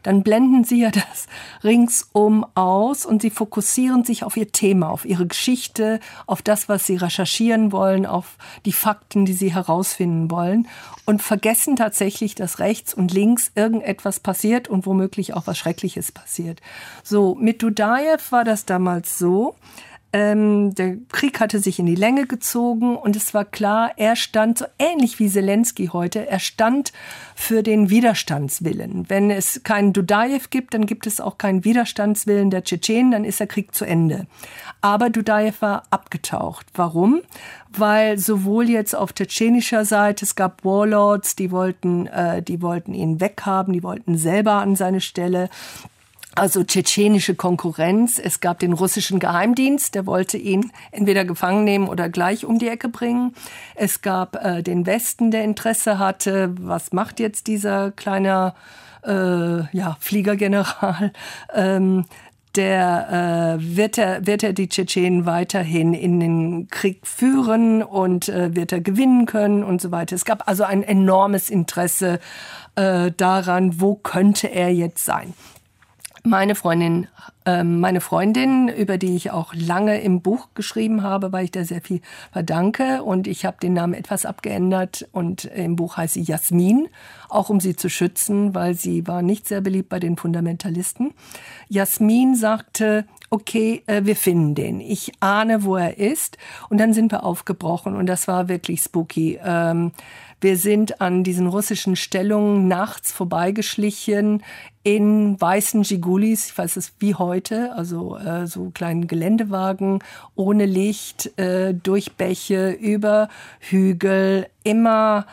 dann blenden sie ja das ringsum aus und sie fokussieren sich auf ihr Thema, auf ihre Geschichte, auf das, was sie recherchieren wollen, auf die Fakten, die sie herausfinden wollen und vergessen tatsächlich, dass rechts und links irgendetwas passiert und womöglich auch was Schreckliches passiert. So, mit Dudayev war das damals so, ähm, der Krieg hatte sich in die Länge gezogen und es war klar, er stand so ähnlich wie Zelensky heute, er stand für den Widerstandswillen. Wenn es keinen Dudajew gibt, dann gibt es auch keinen Widerstandswillen der Tschetschenen, dann ist der Krieg zu Ende. Aber Dudajew war abgetaucht. Warum? Weil sowohl jetzt auf tschetschenischer Seite, es gab Warlords, die wollten, äh, die wollten ihn weghaben, die wollten selber an seine Stelle also tschetschenische Konkurrenz. Es gab den russischen Geheimdienst, der wollte ihn entweder gefangen nehmen oder gleich um die Ecke bringen. Es gab äh, den Westen, der Interesse hatte, was macht jetzt dieser kleine äh, ja, Fliegergeneral? Ähm, der äh, wird er wird er die Tschetschenen weiterhin in den Krieg führen und äh, wird er gewinnen können und so weiter. Es gab also ein enormes Interesse äh, daran, wo könnte er jetzt sein. Meine Freundin, äh, meine Freundin, über die ich auch lange im Buch geschrieben habe, weil ich da sehr viel verdanke. Und ich habe den Namen etwas abgeändert und im Buch heißt sie Jasmin, auch um sie zu schützen, weil sie war nicht sehr beliebt bei den Fundamentalisten. Jasmin sagte, okay, äh, wir finden den. Ich ahne, wo er ist. Und dann sind wir aufgebrochen und das war wirklich spooky. Ähm, wir sind an diesen russischen Stellungen nachts vorbeigeschlichen in weißen Gigulis, ich weiß es wie heute, also äh, so kleinen Geländewagen ohne Licht, äh, durch Bäche, über Hügel, immer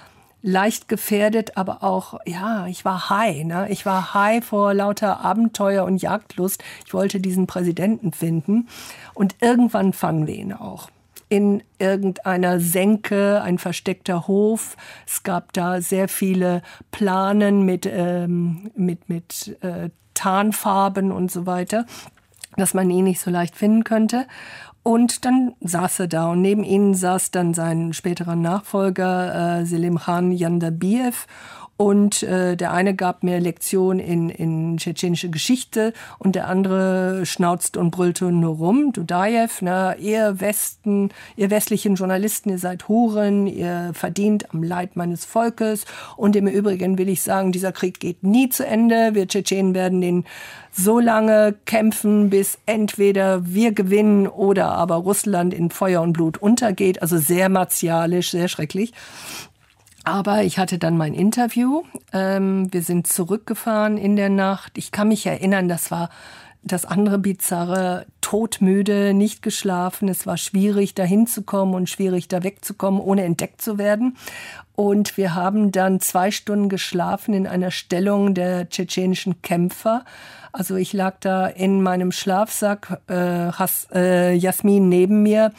leicht gefährdet, aber auch, ja, ich war high. Ne? Ich war high vor lauter Abenteuer und Jagdlust. Ich wollte diesen Präsidenten finden. Und irgendwann fangen wir ihn auch in irgendeiner Senke, ein versteckter Hof. Es gab da sehr viele Planen mit, ähm, mit, mit äh, Tarnfarben und so weiter, dass man ihn nicht so leicht finden könnte. Und dann saß er da und neben ihnen saß dann sein späterer Nachfolger äh, Selim Khan Yandabiev und äh, der eine gab mir Lektion in, in tschetschenische Geschichte und der andere schnauzte und brüllte nur rum. Dudajew, ne, ihr Westen, ihr westlichen Journalisten, ihr seid Huren, ihr verdient am Leid meines Volkes. Und im Übrigen will ich sagen, dieser Krieg geht nie zu Ende. Wir Tschetschenen werden den so lange kämpfen, bis entweder wir gewinnen oder aber Russland in Feuer und Blut untergeht. Also sehr martialisch, sehr schrecklich. Aber ich hatte dann mein Interview. Ähm, wir sind zurückgefahren in der Nacht. Ich kann mich erinnern, das war das andere Bizarre, todmüde, nicht geschlafen. Es war schwierig, da hinzukommen und schwierig, da wegzukommen, ohne entdeckt zu werden. Und wir haben dann zwei Stunden geschlafen in einer Stellung der tschetschenischen Kämpfer. Also ich lag da in meinem Schlafsack, äh, Has, äh, Jasmin neben mir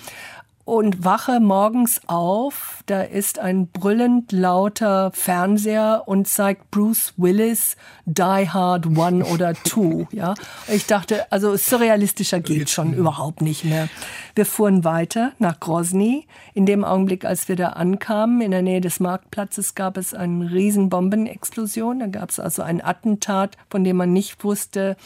und wache morgens auf, da ist ein brüllend lauter Fernseher und zeigt Bruce Willis Die Hard One oder Two, ja. Ich dachte, also surrealistischer geht schon überhaupt nicht mehr. Wir fuhren weiter nach Grozny. In dem Augenblick, als wir da ankamen, in der Nähe des Marktplatzes, gab es eine riesen Bombenexplosion. Da gab es also ein Attentat, von dem man nicht wusste,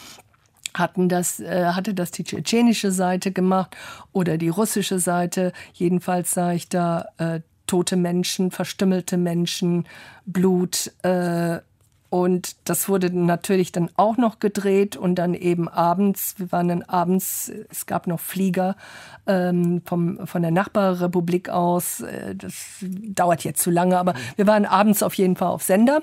hatten das, äh, hatte das die tschetschenische Seite gemacht oder die russische Seite. Jedenfalls sah ich da äh, tote Menschen, verstümmelte Menschen, Blut. Äh, und das wurde natürlich dann auch noch gedreht und dann eben abends, wir waren dann abends, es gab noch Flieger ähm, vom, von der Nachbarrepublik aus. Äh, das dauert jetzt zu lange, aber wir waren abends auf jeden Fall auf Sender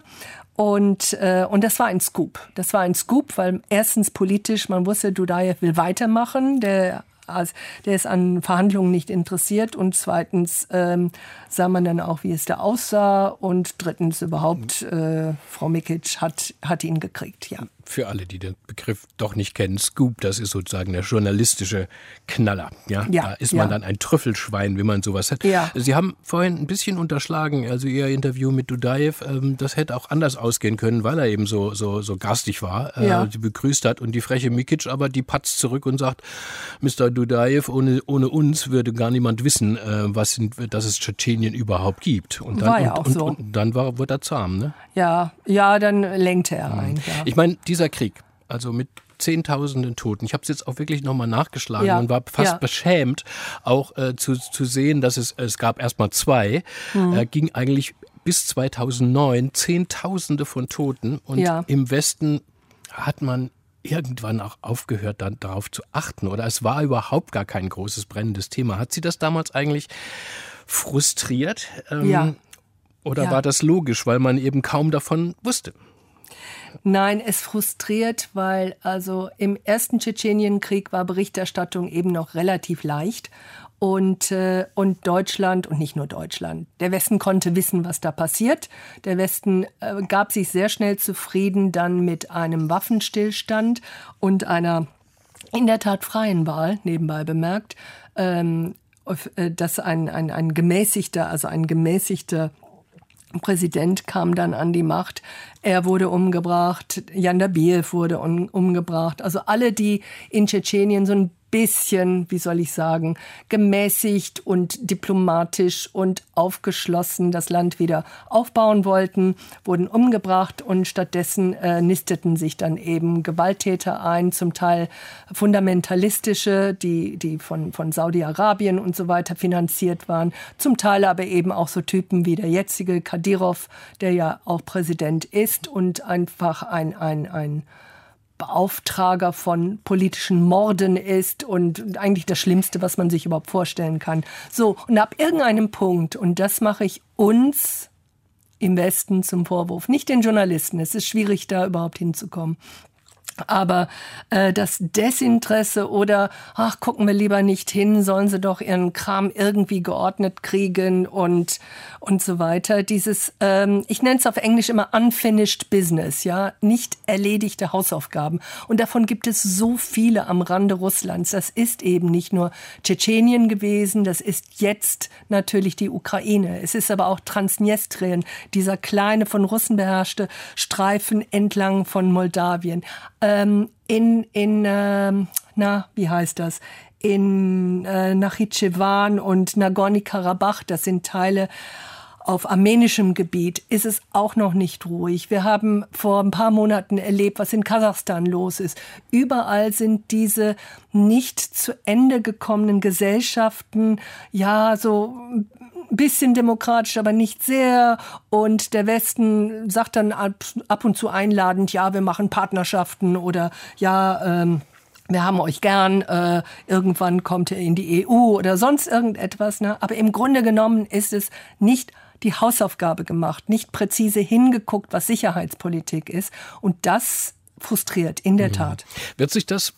und, äh, und das war ein Scoop. Das war ein Scoop, weil erstens politisch, man wusste, Dudayev will weitermachen. Der also der ist an Verhandlungen nicht interessiert und zweitens ähm, sah man dann auch, wie es da aussah und drittens überhaupt, äh, Frau Mikic hat, hat ihn gekriegt, ja für alle, die den Begriff doch nicht kennen, Scoop, das ist sozusagen der journalistische Knaller. Ja, ja da ist man ja. dann ein Trüffelschwein, wenn man sowas hat. Ja. Sie haben vorhin ein bisschen unterschlagen, also Ihr Interview mit Dudaev, ähm, das hätte auch anders ausgehen können, weil er eben so, so, so garstig war, äh, ja. die begrüßt hat und die freche Mikic aber die patzt zurück und sagt, Mr. Dudaev, ohne, ohne uns würde gar niemand wissen, äh, was sind, dass es Tschetschenien überhaupt gibt. Und dann, war ja und, auch so. Und, und dann war, wurde er zahm, ne? Ja, ja, dann lenkte er ein. Ja. Ich meine, dieser Krieg, also mit Zehntausenden Toten. Ich habe es jetzt auch wirklich nochmal nachgeschlagen ja. und war fast ja. beschämt, auch äh, zu, zu sehen, dass es, es gab erstmal zwei, mhm. äh, ging eigentlich bis 2009 Zehntausende von Toten und ja. im Westen hat man irgendwann auch aufgehört, dann darauf zu achten oder es war überhaupt gar kein großes brennendes Thema. Hat Sie das damals eigentlich frustriert? Ähm, ja. Oder war das logisch, weil man eben kaum davon wusste? Nein, es frustriert, weil also im ersten Tschetschenienkrieg war Berichterstattung eben noch relativ leicht. Und, äh, und Deutschland und nicht nur Deutschland. Der Westen konnte wissen, was da passiert. Der Westen äh, gab sich sehr schnell zufrieden dann mit einem Waffenstillstand und einer in der Tat freien Wahl, nebenbei bemerkt, ähm, äh, dass ein, ein, ein gemäßigter, also ein gemäßigter Präsident kam dann an die Macht. Er wurde umgebracht, Jan Dabiev wurde umgebracht. Also alle, die in Tschetschenien so ein bisschen, wie soll ich sagen, gemäßigt und diplomatisch und aufgeschlossen das Land wieder aufbauen wollten, wurden umgebracht und stattdessen äh, nisteten sich dann eben Gewalttäter ein, zum Teil fundamentalistische, die, die von, von Saudi-Arabien und so weiter finanziert waren, zum Teil aber eben auch so Typen wie der jetzige Kadyrov, der ja auch Präsident ist und einfach ein, ein, ein Beauftrager von politischen Morden ist und eigentlich das Schlimmste, was man sich überhaupt vorstellen kann. So, und ab irgendeinem Punkt, und das mache ich uns im Westen zum Vorwurf, nicht den Journalisten, es ist schwierig, da überhaupt hinzukommen, aber äh, das Desinteresse oder, ach, gucken wir lieber nicht hin, sollen sie doch ihren Kram irgendwie geordnet kriegen und, und so weiter. Dieses, ähm, ich nenne es auf Englisch immer unfinished business, ja, nicht erledigte Hausaufgaben. Und davon gibt es so viele am Rande Russlands. Das ist eben nicht nur Tschetschenien gewesen, das ist jetzt natürlich die Ukraine. Es ist aber auch Transnistrien, dieser kleine von Russen beherrschte Streifen entlang von Moldawien ähm, in, in ähm, na, wie heißt das? In äh, Nachitschewan und Nagorny-Karabach, das sind Teile auf armenischem Gebiet ist es auch noch nicht ruhig. Wir haben vor ein paar Monaten erlebt, was in Kasachstan los ist. Überall sind diese nicht zu Ende gekommenen Gesellschaften, ja, so ein bisschen demokratisch, aber nicht sehr. Und der Westen sagt dann ab, ab und zu einladend, ja, wir machen Partnerschaften oder ja, ähm, wir haben euch gern, äh, irgendwann kommt ihr in die EU oder sonst irgendetwas. Ne? Aber im Grunde genommen ist es nicht die Hausaufgabe gemacht, nicht präzise hingeguckt, was Sicherheitspolitik ist. Und das frustriert, in der mhm. Tat. Wird sich das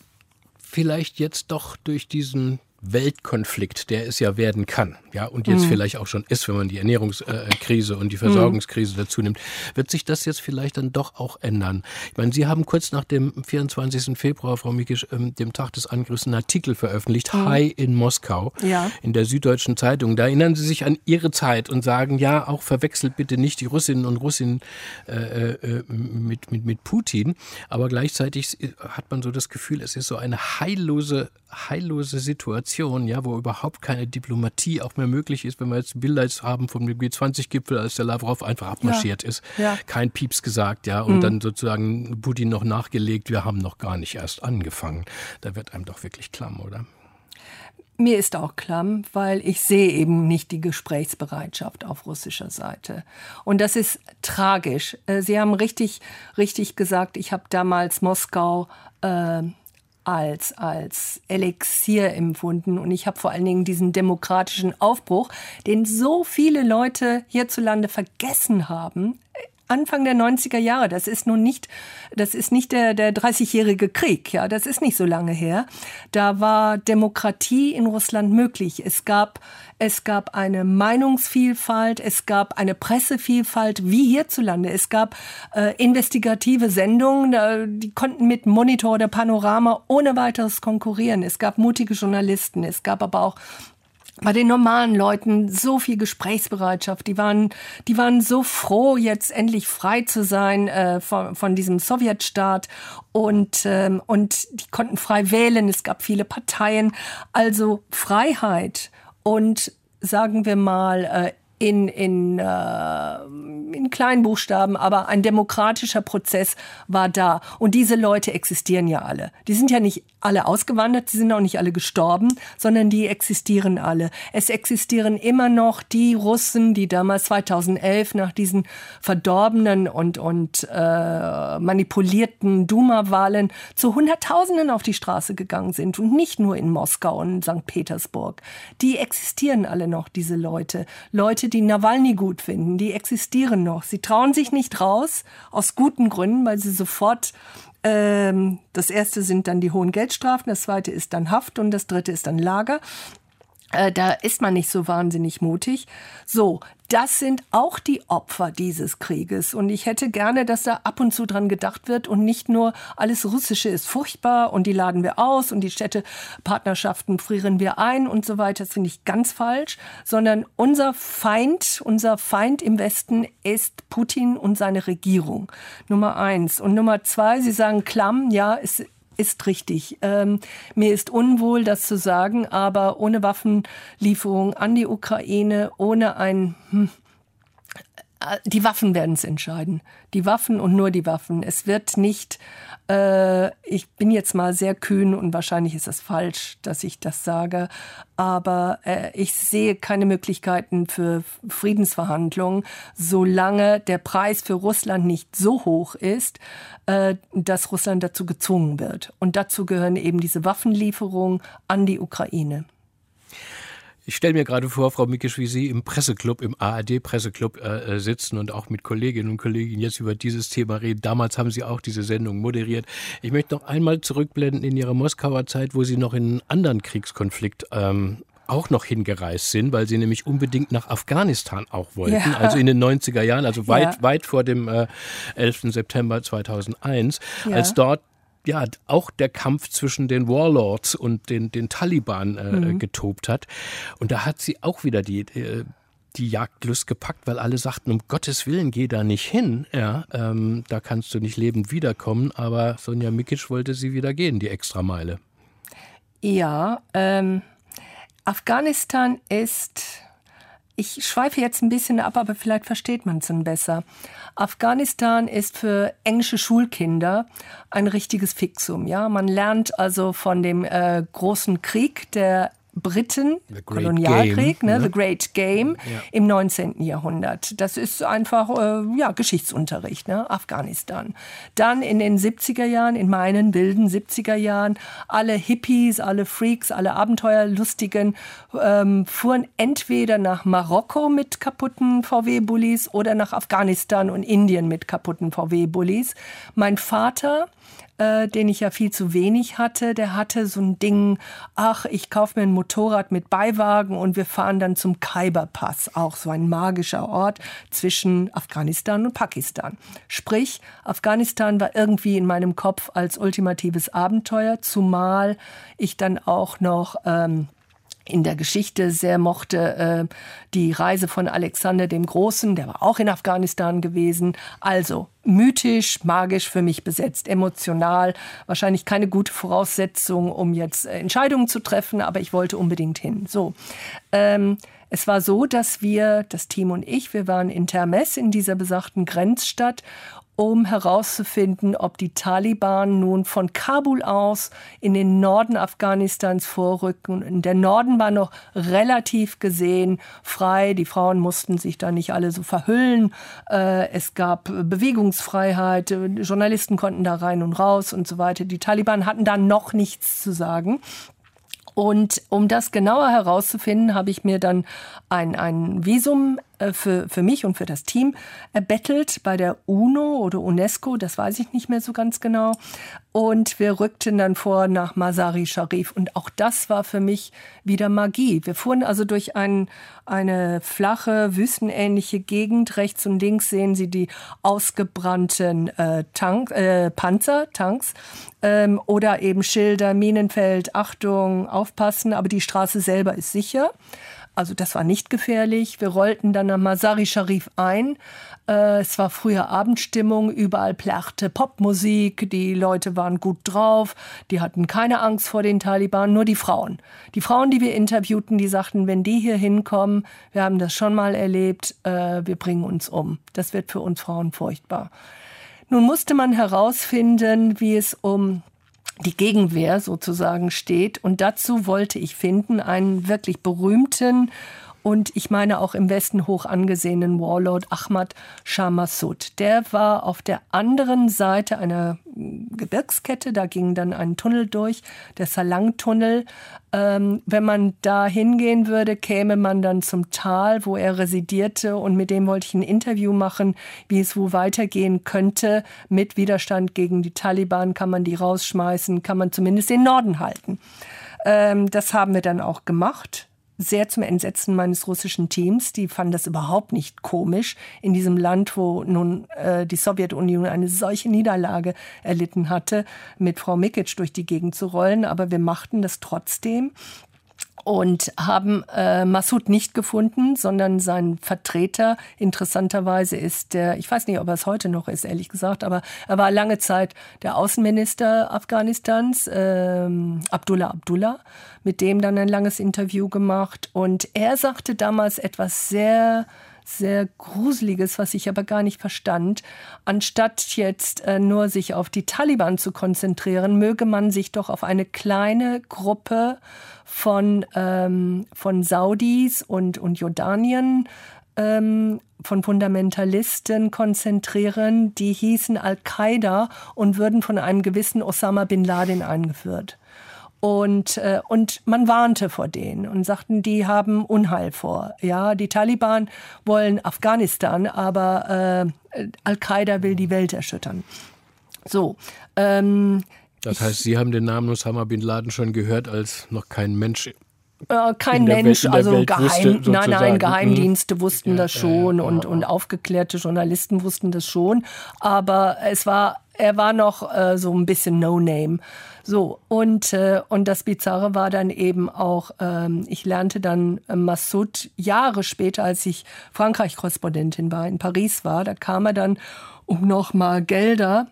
vielleicht jetzt doch durch diesen Weltkonflikt, der es ja werden kann, ja, und jetzt mhm. vielleicht auch schon ist, wenn man die Ernährungskrise und die Versorgungskrise dazu nimmt, wird sich das jetzt vielleicht dann doch auch ändern. Ich meine, Sie haben kurz nach dem 24. Februar, Frau Mikisch, ähm, dem Tag des Angriffs, einen Artikel veröffentlicht, mhm. High in Moskau, ja. in der Süddeutschen Zeitung. Da erinnern Sie sich an Ihre Zeit und sagen, ja, auch verwechselt bitte nicht die Russinnen und Russen äh, äh, mit, mit, mit Putin, aber gleichzeitig hat man so das Gefühl, es ist so eine heillose, heillose Situation Situation, ja, wo überhaupt keine Diplomatie auch mehr möglich ist, wenn wir jetzt Bilder jetzt haben vom G20-Gipfel, als der Lavrov einfach abmarschiert ja. ist, ja. kein Pieps gesagt, ja, und mhm. dann sozusagen Putin noch nachgelegt, wir haben noch gar nicht erst angefangen. Da wird einem doch wirklich klamm, oder? Mir ist auch klamm, weil ich sehe eben nicht die Gesprächsbereitschaft auf russischer Seite. Und das ist tragisch. Äh, Sie haben richtig, richtig gesagt, ich habe damals Moskau äh, als, als Elixier empfunden. Und ich habe vor allen Dingen diesen demokratischen Aufbruch, den so viele Leute hierzulande vergessen haben, Anfang der 90er Jahre. Das ist nun nicht, das ist nicht der, der 30-jährige Krieg. Ja, das ist nicht so lange her. Da war Demokratie in Russland möglich. Es gab, es gab eine Meinungsvielfalt. Es gab eine Pressevielfalt wie hierzulande. Es gab äh, investigative Sendungen, die konnten mit Monitor oder Panorama ohne weiteres konkurrieren. Es gab mutige Journalisten. Es gab aber auch bei den normalen Leuten so viel Gesprächsbereitschaft. Die waren, die waren so froh, jetzt endlich frei zu sein äh, von, von diesem Sowjetstaat und ähm, und die konnten frei wählen. Es gab viele Parteien, also Freiheit und sagen wir mal äh, in, in, äh, in kleinen Buchstaben, aber ein demokratischer Prozess war da. Und diese Leute existieren ja alle. Die sind ja nicht alle ausgewandert, die sind auch nicht alle gestorben, sondern die existieren alle. Es existieren immer noch die Russen, die damals 2011 nach diesen verdorbenen und, und äh, manipulierten Duma-Wahlen zu Hunderttausenden auf die Straße gegangen sind und nicht nur in Moskau und St. Petersburg. Die existieren alle noch, diese Leute. Leute, die Nawalny gut finden, die existieren noch. Sie trauen sich nicht raus, aus guten Gründen, weil sie sofort ähm, das erste sind dann die hohen Geldstrafen, das zweite ist dann Haft und das dritte ist dann Lager. Äh, da ist man nicht so wahnsinnig mutig. So, das sind auch die Opfer dieses Krieges. Und ich hätte gerne, dass da ab und zu dran gedacht wird und nicht nur alles Russische ist furchtbar und die laden wir aus und die Städtepartnerschaften frieren wir ein und so weiter. Das finde ich ganz falsch, sondern unser Feind, unser Feind im Westen ist Putin und seine Regierung. Nummer eins. Und Nummer zwei, Sie sagen klamm, ja, es ist richtig. Ähm, mir ist unwohl, das zu sagen, aber ohne Waffenlieferung an die Ukraine, ohne ein hm, die Waffen werden es entscheiden. Die Waffen und nur die Waffen. Es wird nicht, äh, ich bin jetzt mal sehr kühn und wahrscheinlich ist es falsch, dass ich das sage, aber äh, ich sehe keine Möglichkeiten für Friedensverhandlungen, solange der Preis für Russland nicht so hoch ist, äh, dass Russland dazu gezwungen wird. Und dazu gehören eben diese Waffenlieferungen an die Ukraine. Ich stelle mir gerade vor, Frau Mikisch, wie Sie im Presseclub, im ARD-Presseclub äh, äh, sitzen und auch mit Kolleginnen und Kollegen jetzt über dieses Thema reden. Damals haben Sie auch diese Sendung moderiert. Ich möchte noch einmal zurückblenden in Ihre Moskauer Zeit, wo Sie noch in einen anderen Kriegskonflikt ähm, auch noch hingereist sind, weil sie nämlich unbedingt nach Afghanistan auch wollten, ja. also in den 90er Jahren, also weit, ja. weit vor dem äh, 11. September 2001, ja. als dort ja auch der Kampf zwischen den Warlords und den, den Taliban äh, mhm. getobt hat. Und da hat sie auch wieder die, äh, die Jagdlust gepackt, weil alle sagten, um Gottes Willen, geh da nicht hin. Ja, ähm, da kannst du nicht lebend wiederkommen. Aber Sonja Mikic wollte sie wieder gehen, die Extrameile. Ja, ähm, Afghanistan ist ich schweife jetzt ein bisschen ab, aber vielleicht versteht man es dann besser. Afghanistan ist für englische Schulkinder ein richtiges Fixum. Ja, man lernt also von dem äh, großen Krieg, der Briten, Kolonialkrieg, ne, ne, The Great Game ja. im 19. Jahrhundert. Das ist einfach äh, ja, Geschichtsunterricht, ne, Afghanistan. Dann in den 70er Jahren, in meinen wilden 70er Jahren, alle Hippies, alle Freaks, alle Abenteuerlustigen ähm, fuhren entweder nach Marokko mit kaputten VW-Bullis oder nach Afghanistan und Indien mit kaputten VW-Bullis. Mein Vater äh, den ich ja viel zu wenig hatte, der hatte so ein Ding, ach, ich kaufe mir ein Motorrad mit Beiwagen und wir fahren dann zum Khyber-Pass, auch so ein magischer Ort zwischen Afghanistan und Pakistan. Sprich, Afghanistan war irgendwie in meinem Kopf als ultimatives Abenteuer, zumal ich dann auch noch ähm, in der Geschichte sehr mochte äh, die Reise von Alexander dem Großen, der war auch in Afghanistan gewesen. Also mythisch, magisch für mich besetzt, emotional, wahrscheinlich keine gute Voraussetzung, um jetzt äh, Entscheidungen zu treffen, aber ich wollte unbedingt hin. So. Ähm, es war so, dass wir, das Team und ich, wir waren in Termes in dieser besagten Grenzstadt um herauszufinden, ob die Taliban nun von Kabul aus in den Norden Afghanistans vorrücken. Der Norden war noch relativ gesehen frei. Die Frauen mussten sich da nicht alle so verhüllen. Äh, es gab Bewegungsfreiheit. Journalisten konnten da rein und raus und so weiter. Die Taliban hatten da noch nichts zu sagen. Und um das genauer herauszufinden, habe ich mir dann ein, ein Visum äh, für, für mich und für das Team erbettelt bei der UNO oder UNESCO, das weiß ich nicht mehr so ganz genau. Und wir rückten dann vor nach Masari Sharif. Und auch das war für mich wieder Magie. Wir fuhren also durch ein, eine flache, wüstenähnliche Gegend. Rechts und links sehen Sie die ausgebrannten äh, Tank, äh, Panzer, Tanks ähm, oder eben Schilder, Minenfeld, Achtung, aufpassen. Aber die Straße selber ist sicher. Also das war nicht gefährlich. Wir rollten dann am Masari Sharif ein. Äh, es war früher Abendstimmung, überall plärrte Popmusik, die Leute waren gut drauf, die hatten keine Angst vor den Taliban, nur die Frauen. Die Frauen, die wir interviewten, die sagten, wenn die hier hinkommen, wir haben das schon mal erlebt, äh, wir bringen uns um. Das wird für uns Frauen furchtbar. Nun musste man herausfinden, wie es um die Gegenwehr sozusagen steht. Und dazu wollte ich finden einen wirklich berühmten und ich meine auch im Westen hoch angesehenen Warlord Ahmad Shah Massoud. Der war auf der anderen Seite einer Gebirgskette, da ging dann ein Tunnel durch, der Salang-Tunnel. Ähm, wenn man da hingehen würde, käme man dann zum Tal, wo er residierte und mit dem wollte ich ein Interview machen, wie es wo weitergehen könnte. Mit Widerstand gegen die Taliban kann man die rausschmeißen, kann man zumindest den Norden halten. Ähm, das haben wir dann auch gemacht sehr zum Entsetzen meines russischen Teams. Die fanden das überhaupt nicht komisch, in diesem Land, wo nun äh, die Sowjetunion eine solche Niederlage erlitten hatte, mit Frau Mikic durch die Gegend zu rollen. Aber wir machten das trotzdem und haben äh, Massoud nicht gefunden, sondern sein Vertreter. Interessanterweise ist der, ich weiß nicht, ob er es heute noch ist, ehrlich gesagt, aber er war lange Zeit der Außenminister Afghanistans, ähm, Abdullah Abdullah, mit dem dann ein langes Interview gemacht. Und er sagte damals etwas sehr sehr Gruseliges, was ich aber gar nicht verstand. Anstatt jetzt äh, nur sich auf die Taliban zu konzentrieren, möge man sich doch auf eine kleine Gruppe von, ähm, von Saudis und, und Jordanien ähm, von Fundamentalisten konzentrieren, die hießen Al-Qaida und würden von einem gewissen Osama bin Laden eingeführt. Und, äh, und man warnte vor denen und sagten, die haben Unheil vor. Ja, die Taliban wollen Afghanistan, aber äh, Al-Qaida will die Welt erschüttern. So. Ähm, das heißt, Sie haben den Namen Osama bin Laden schon gehört, als noch kein Mensch äh, kein Mensch, Welt, also Geheim, wusste, nein, nein, Geheimdienste wussten ja, das schon ja, und, und aufgeklärte Journalisten wussten das schon, aber es war, er war noch äh, so ein bisschen No-Name. So, und, äh, und das Bizarre war dann eben auch, ähm, ich lernte dann äh, Massoud Jahre später, als ich Frankreich-Korrespondentin war, in Paris war, da kam er dann, um nochmal Gelder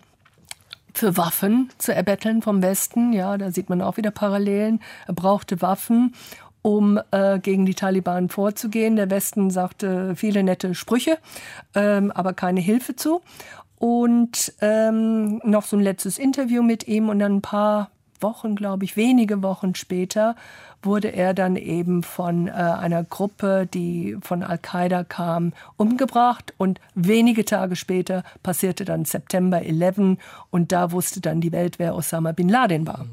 für Waffen zu erbetteln vom Westen. Ja, da sieht man auch wieder Parallelen. Er brauchte Waffen um äh, gegen die Taliban vorzugehen. Der Westen sagte viele nette Sprüche, ähm, aber keine Hilfe zu und ähm, noch so ein letztes Interview mit ihm und dann ein paar Wochen, glaube ich, wenige Wochen später wurde er dann eben von äh, einer Gruppe, die von Al-Qaida kam, umgebracht und wenige Tage später passierte dann September 11 und da wusste dann die Welt, wer Osama bin Laden war.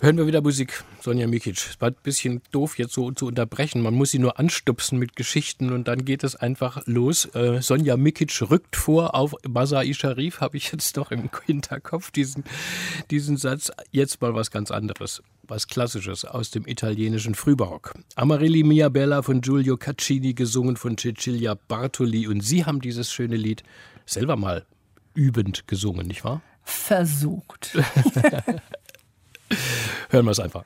Hören wir wieder Musik, Sonja Mikic. Es war ein bisschen doof, jetzt so zu unterbrechen. Man muss sie nur anstupsen mit Geschichten und dann geht es einfach los. Äh, Sonja Mikic rückt vor auf Masai Sharif, habe ich jetzt noch im Hinterkopf, diesen, diesen Satz. Jetzt mal was ganz anderes, was Klassisches aus dem italienischen Frühbarock. Amarilli Mia Bella von Giulio Caccini, gesungen von Cecilia Bartoli. Und Sie haben dieses schöne Lied selber mal übend gesungen, nicht wahr? Versucht. Hören wir es einfach.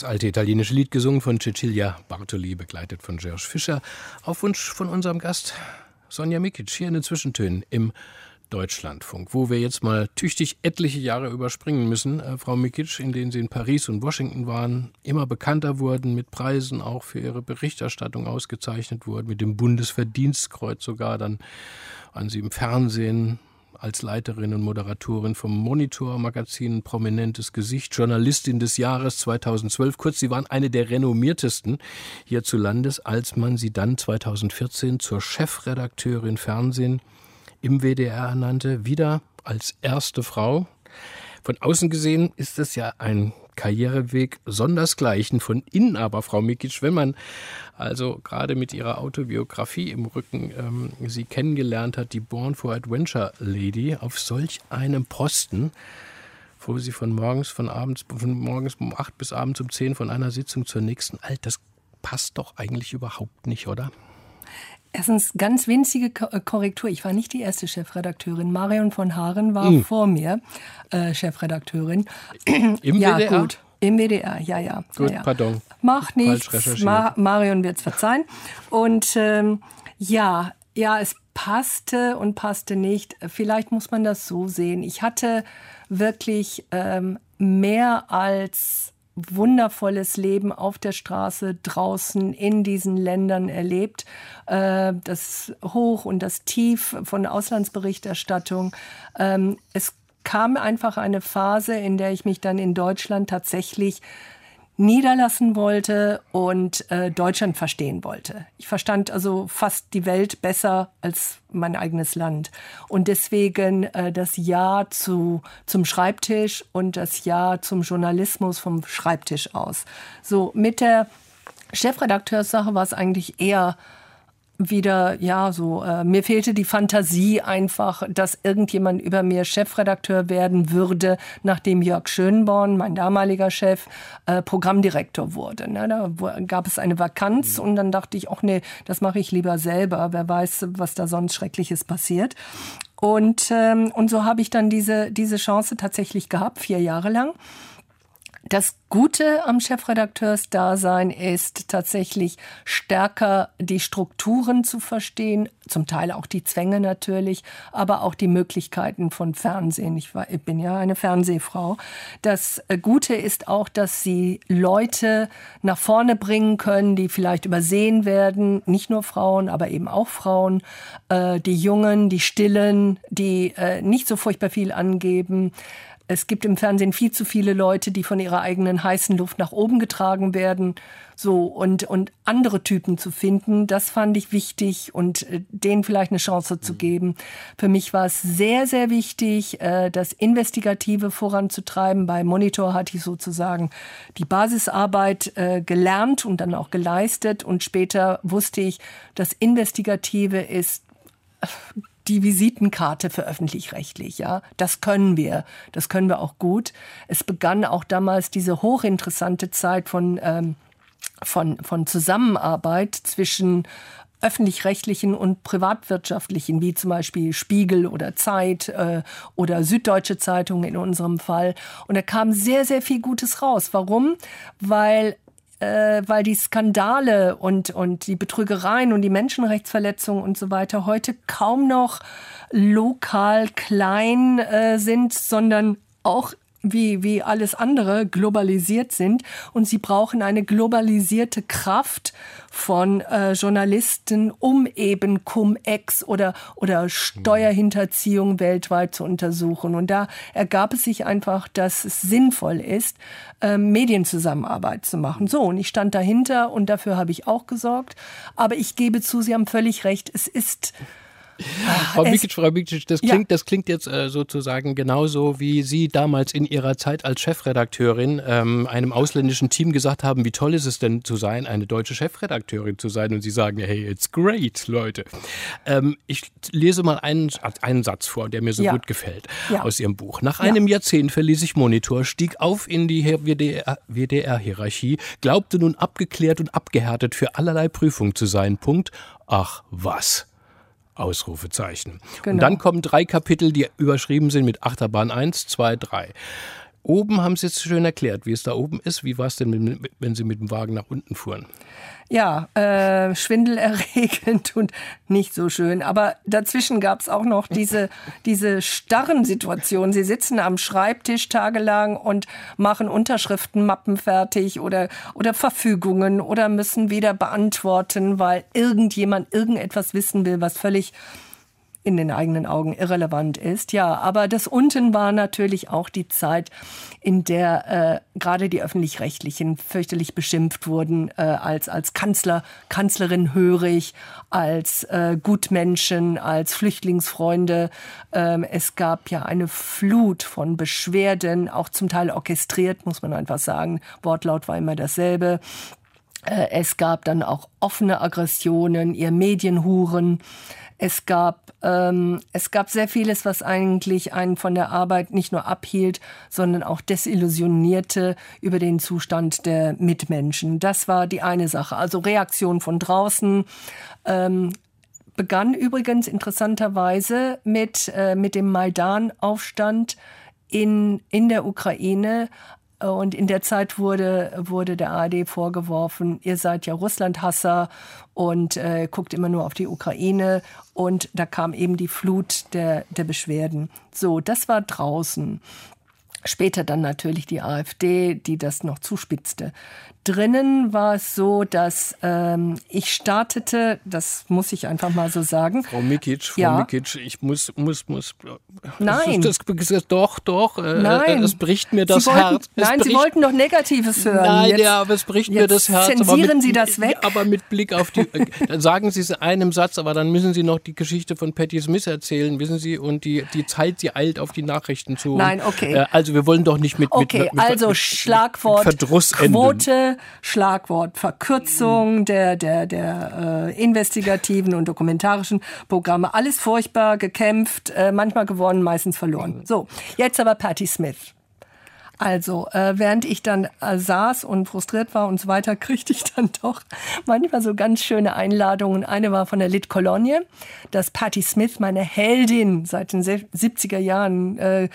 Das alte italienische Lied gesungen von Cecilia Bartoli, begleitet von George Fischer, auf Wunsch von unserem Gast Sonja Mikic hier in den Zwischentönen im Deutschlandfunk, wo wir jetzt mal tüchtig etliche Jahre überspringen müssen, äh, Frau Mikic, in denen Sie in Paris und Washington waren, immer bekannter wurden, mit Preisen auch für Ihre Berichterstattung ausgezeichnet wurden, mit dem Bundesverdienstkreuz sogar, dann waren Sie im Fernsehen als Leiterin und Moderatorin vom Monitor-Magazin, prominentes Gesicht, Journalistin des Jahres 2012. Kurz, Sie waren eine der renommiertesten hierzulandes, als man sie dann 2014 zur Chefredakteurin Fernsehen im WDR ernannte, wieder als erste Frau. Von außen gesehen ist es ja ein Karriereweg sondersgleichen. Von innen aber, Frau Mikic, wenn man also gerade mit ihrer Autobiografie im Rücken ähm, sie kennengelernt hat, die Born for Adventure Lady, auf solch einem Posten, wo sie von morgens, von abends, von morgens um acht bis abends um zehn von einer Sitzung zur nächsten, alt, das passt doch eigentlich überhaupt nicht, oder? Erstens ganz winzige äh, Korrektur. Ich war nicht die erste Chefredakteurin. Marion von Haaren war mhm. vor mir äh, Chefredakteurin. Im ja, WDR? gut. Im WDR, ja, ja. Gut, ja, ja. pardon. Mach nichts. Ma Marion wird es verzeihen. Und ähm, ja, ja, es passte und passte nicht. Vielleicht muss man das so sehen. Ich hatte wirklich ähm, mehr als wundervolles Leben auf der Straße draußen in diesen Ländern erlebt. Äh, das Hoch und das Tief von Auslandsberichterstattung. Ähm, es kam einfach eine Phase, in der ich mich dann in Deutschland tatsächlich niederlassen wollte und äh, Deutschland verstehen wollte. Ich verstand also fast die Welt besser als mein eigenes Land. Und deswegen äh, das Ja zu, zum Schreibtisch und das Ja zum Journalismus vom Schreibtisch aus. So, mit der Chefredakteurssache war es eigentlich eher wieder, ja, so, äh, mir fehlte die Fantasie einfach, dass irgendjemand über mir Chefredakteur werden würde, nachdem Jörg Schönborn, mein damaliger Chef, äh, Programmdirektor wurde. Ne? Da gab es eine Vakanz mhm. und dann dachte ich, ach nee, das mache ich lieber selber. Wer weiß, was da sonst Schreckliches passiert. Und, ähm, und so habe ich dann diese, diese Chance tatsächlich gehabt, vier Jahre lang. Das Gute am Chefredakteursdasein ist tatsächlich stärker die Strukturen zu verstehen, zum Teil auch die Zwänge natürlich, aber auch die Möglichkeiten von Fernsehen. Ich, war, ich bin ja eine Fernsehfrau. Das Gute ist auch, dass sie Leute nach vorne bringen können, die vielleicht übersehen werden, nicht nur Frauen, aber eben auch Frauen, äh, die Jungen, die Stillen, die äh, nicht so furchtbar viel angeben es gibt im Fernsehen viel zu viele Leute, die von ihrer eigenen heißen Luft nach oben getragen werden. So, und, und andere Typen zu finden, das fand ich wichtig und äh, denen vielleicht eine Chance zu geben. Für mich war es sehr, sehr wichtig, äh, das Investigative voranzutreiben. Bei Monitor hatte ich sozusagen die Basisarbeit äh, gelernt und dann auch geleistet. Und später wusste ich, das Investigative ist die Visitenkarte für öffentlich-rechtlich, ja. Das können wir. Das können wir auch gut. Es begann auch damals diese hochinteressante Zeit von, ähm, von, von Zusammenarbeit zwischen öffentlich-rechtlichen und privatwirtschaftlichen, wie zum Beispiel Spiegel oder Zeit äh, oder Süddeutsche Zeitung in unserem Fall. Und da kam sehr, sehr viel Gutes raus. Warum? Weil äh, weil die Skandale und, und die Betrügereien und die Menschenrechtsverletzungen und so weiter heute kaum noch lokal klein äh, sind, sondern auch wie, wie alles andere globalisiert sind und sie brauchen eine globalisierte Kraft von äh, Journalisten, um eben Cum-Ex oder, oder Steuerhinterziehung weltweit zu untersuchen. Und da ergab es sich einfach, dass es sinnvoll ist, äh, Medienzusammenarbeit zu machen. So, und ich stand dahinter und dafür habe ich auch gesorgt. Aber ich gebe zu, Sie haben völlig recht, es ist Frau Mikic, Frau Mikic, das klingt, ja. das klingt jetzt äh, sozusagen genauso, wie Sie damals in Ihrer Zeit als Chefredakteurin ähm, einem ausländischen Team gesagt haben, wie toll ist es denn zu sein, eine deutsche Chefredakteurin zu sein und Sie sagen, hey, it's great, Leute. Ähm, ich lese mal einen, einen Satz vor, der mir so ja. gut gefällt ja. aus Ihrem Buch. Nach einem Jahrzehnt verließ ich Monitor, stieg auf in die WDR-Hierarchie, glaubte nun abgeklärt und abgehärtet für allerlei Prüfung zu sein. Punkt. Ach was. Ausrufezeichen. Genau. Und dann kommen drei Kapitel, die überschrieben sind mit Achterbahn 1, 2, 3. Oben haben Sie es schön erklärt, wie es da oben ist. Wie war es denn, wenn Sie mit dem Wagen nach unten fuhren? Ja, äh, schwindelerregend und nicht so schön. Aber dazwischen gab es auch noch diese, diese starren Situationen. Sie sitzen am Schreibtisch tagelang und machen Unterschriftenmappen fertig oder, oder Verfügungen oder müssen wieder beantworten, weil irgendjemand irgendetwas wissen will, was völlig in den eigenen Augen irrelevant ist. Ja, aber das unten war natürlich auch die Zeit, in der äh, gerade die öffentlich-rechtlichen fürchterlich beschimpft wurden äh, als als Kanzler, Kanzlerin hörig, als äh, Gutmenschen, als Flüchtlingsfreunde. Ähm, es gab ja eine Flut von Beschwerden, auch zum Teil orchestriert, muss man einfach sagen. Wortlaut war immer dasselbe. Äh, es gab dann auch offene Aggressionen, ihr Medienhuren. Es gab, ähm, es gab sehr vieles, was eigentlich einen von der Arbeit nicht nur abhielt, sondern auch desillusionierte über den Zustand der Mitmenschen. Das war die eine Sache. Also Reaktion von draußen. Ähm, begann übrigens interessanterweise mit, äh, mit dem Maidan-Aufstand in, in der Ukraine, und in der Zeit wurde, wurde der ARD vorgeworfen, ihr seid ja Russlandhasser und äh, guckt immer nur auf die Ukraine. Und da kam eben die Flut der, der Beschwerden. So, das war draußen. Später dann natürlich die AfD, die das noch zuspitzte. Drinnen war es so, dass ähm, ich startete, das muss ich einfach mal so sagen. Frau Mikic, Frau ja. Mikic, ich muss, muss, muss. Nein. Das, das, doch, doch. Äh, nein. Es bricht mir das wollten, Herz. Es nein, bricht, Sie wollten doch Negatives hören. Nein, jetzt, ja, aber es bricht mir das Herz. Zensieren mit, Sie das weg? Aber mit Blick auf die. Äh, dann sagen Sie es in einem Satz, aber dann müssen Sie noch die Geschichte von Patti Smith erzählen, wissen Sie? Und die, die Zeit, sie eilt auf die Nachrichten zu. Nein, okay. Äh, also wir wollen doch nicht mit. Okay, mit, mit, also mit, Schlagwort Verdruss Quote, enden. Schlagwort Verkürzung der, der, der äh, investigativen und dokumentarischen Programme. Alles furchtbar, gekämpft, äh, manchmal gewonnen, meistens verloren. So, jetzt aber Patti Smith. Also, äh, während ich dann äh, saß und frustriert war und so weiter, kriegte ich dann doch manchmal so ganz schöne Einladungen. Eine war von der Lit Cologne, dass Patti Smith, meine Heldin seit den 70er Jahren, äh,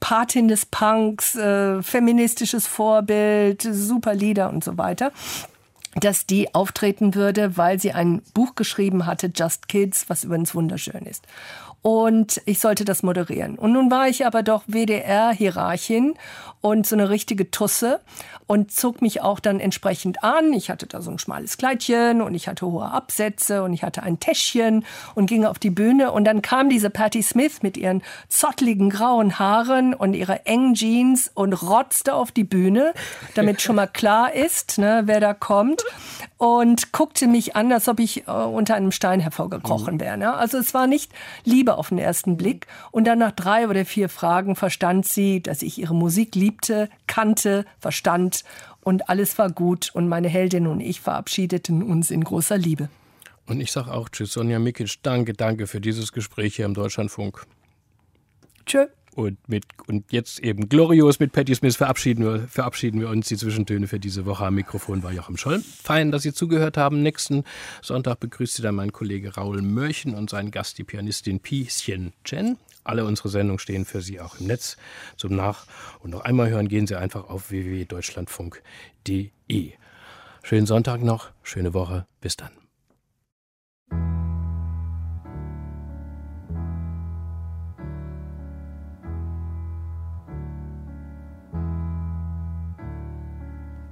Patin des Punks, äh, feministisches Vorbild, super Lieder und so weiter dass die auftreten würde, weil sie ein Buch geschrieben hatte, Just Kids, was übrigens wunderschön ist und ich sollte das moderieren. Und nun war ich aber doch WDR-Hierarchin und so eine richtige Tusse und zog mich auch dann entsprechend an. Ich hatte da so ein schmales Kleidchen und ich hatte hohe Absätze und ich hatte ein Täschchen und ging auf die Bühne und dann kam diese Patti Smith mit ihren zottligen grauen Haaren und ihrer engen Jeans und rotzte auf die Bühne, damit schon mal klar ist, ne, wer da kommt und guckte mich an, als ob ich äh, unter einem Stein hervorgekrochen mhm. wäre. Ne? Also es war nicht Liebe auf den ersten Blick. Und dann nach drei oder vier Fragen verstand sie, dass ich ihre Musik liebte, kannte, verstand und alles war gut. Und meine Heldin und ich verabschiedeten uns in großer Liebe. Und ich sage auch Tschüss, Sonja Mikic. Danke, danke für dieses Gespräch hier im Deutschlandfunk. Tschö. Und, mit, und jetzt eben glorios mit Patti Smith verabschieden wir, verabschieden wir uns. Die Zwischentöne für diese Woche am Mikrofon war Joachim Scholl. Fein, dass Sie zugehört haben. Nächsten Sonntag begrüßt Sie dann mein Kollege Raul Mörchen und sein Gast, die Pianistin Pi Xian Chen. Alle unsere Sendungen stehen für Sie auch im Netz zum Nach- und noch einmal hören. Gehen Sie einfach auf www.deutschlandfunk.de. Schönen Sonntag noch, schöne Woche. Bis dann.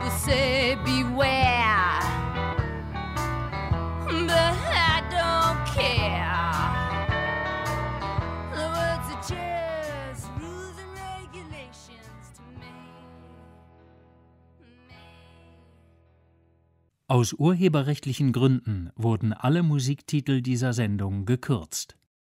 People say beware, but I don't care. The words are just rules and regulations to me. Aus urheberrechtlichen Gründen wurden alle Musiktitel dieser Sendung gekürzt.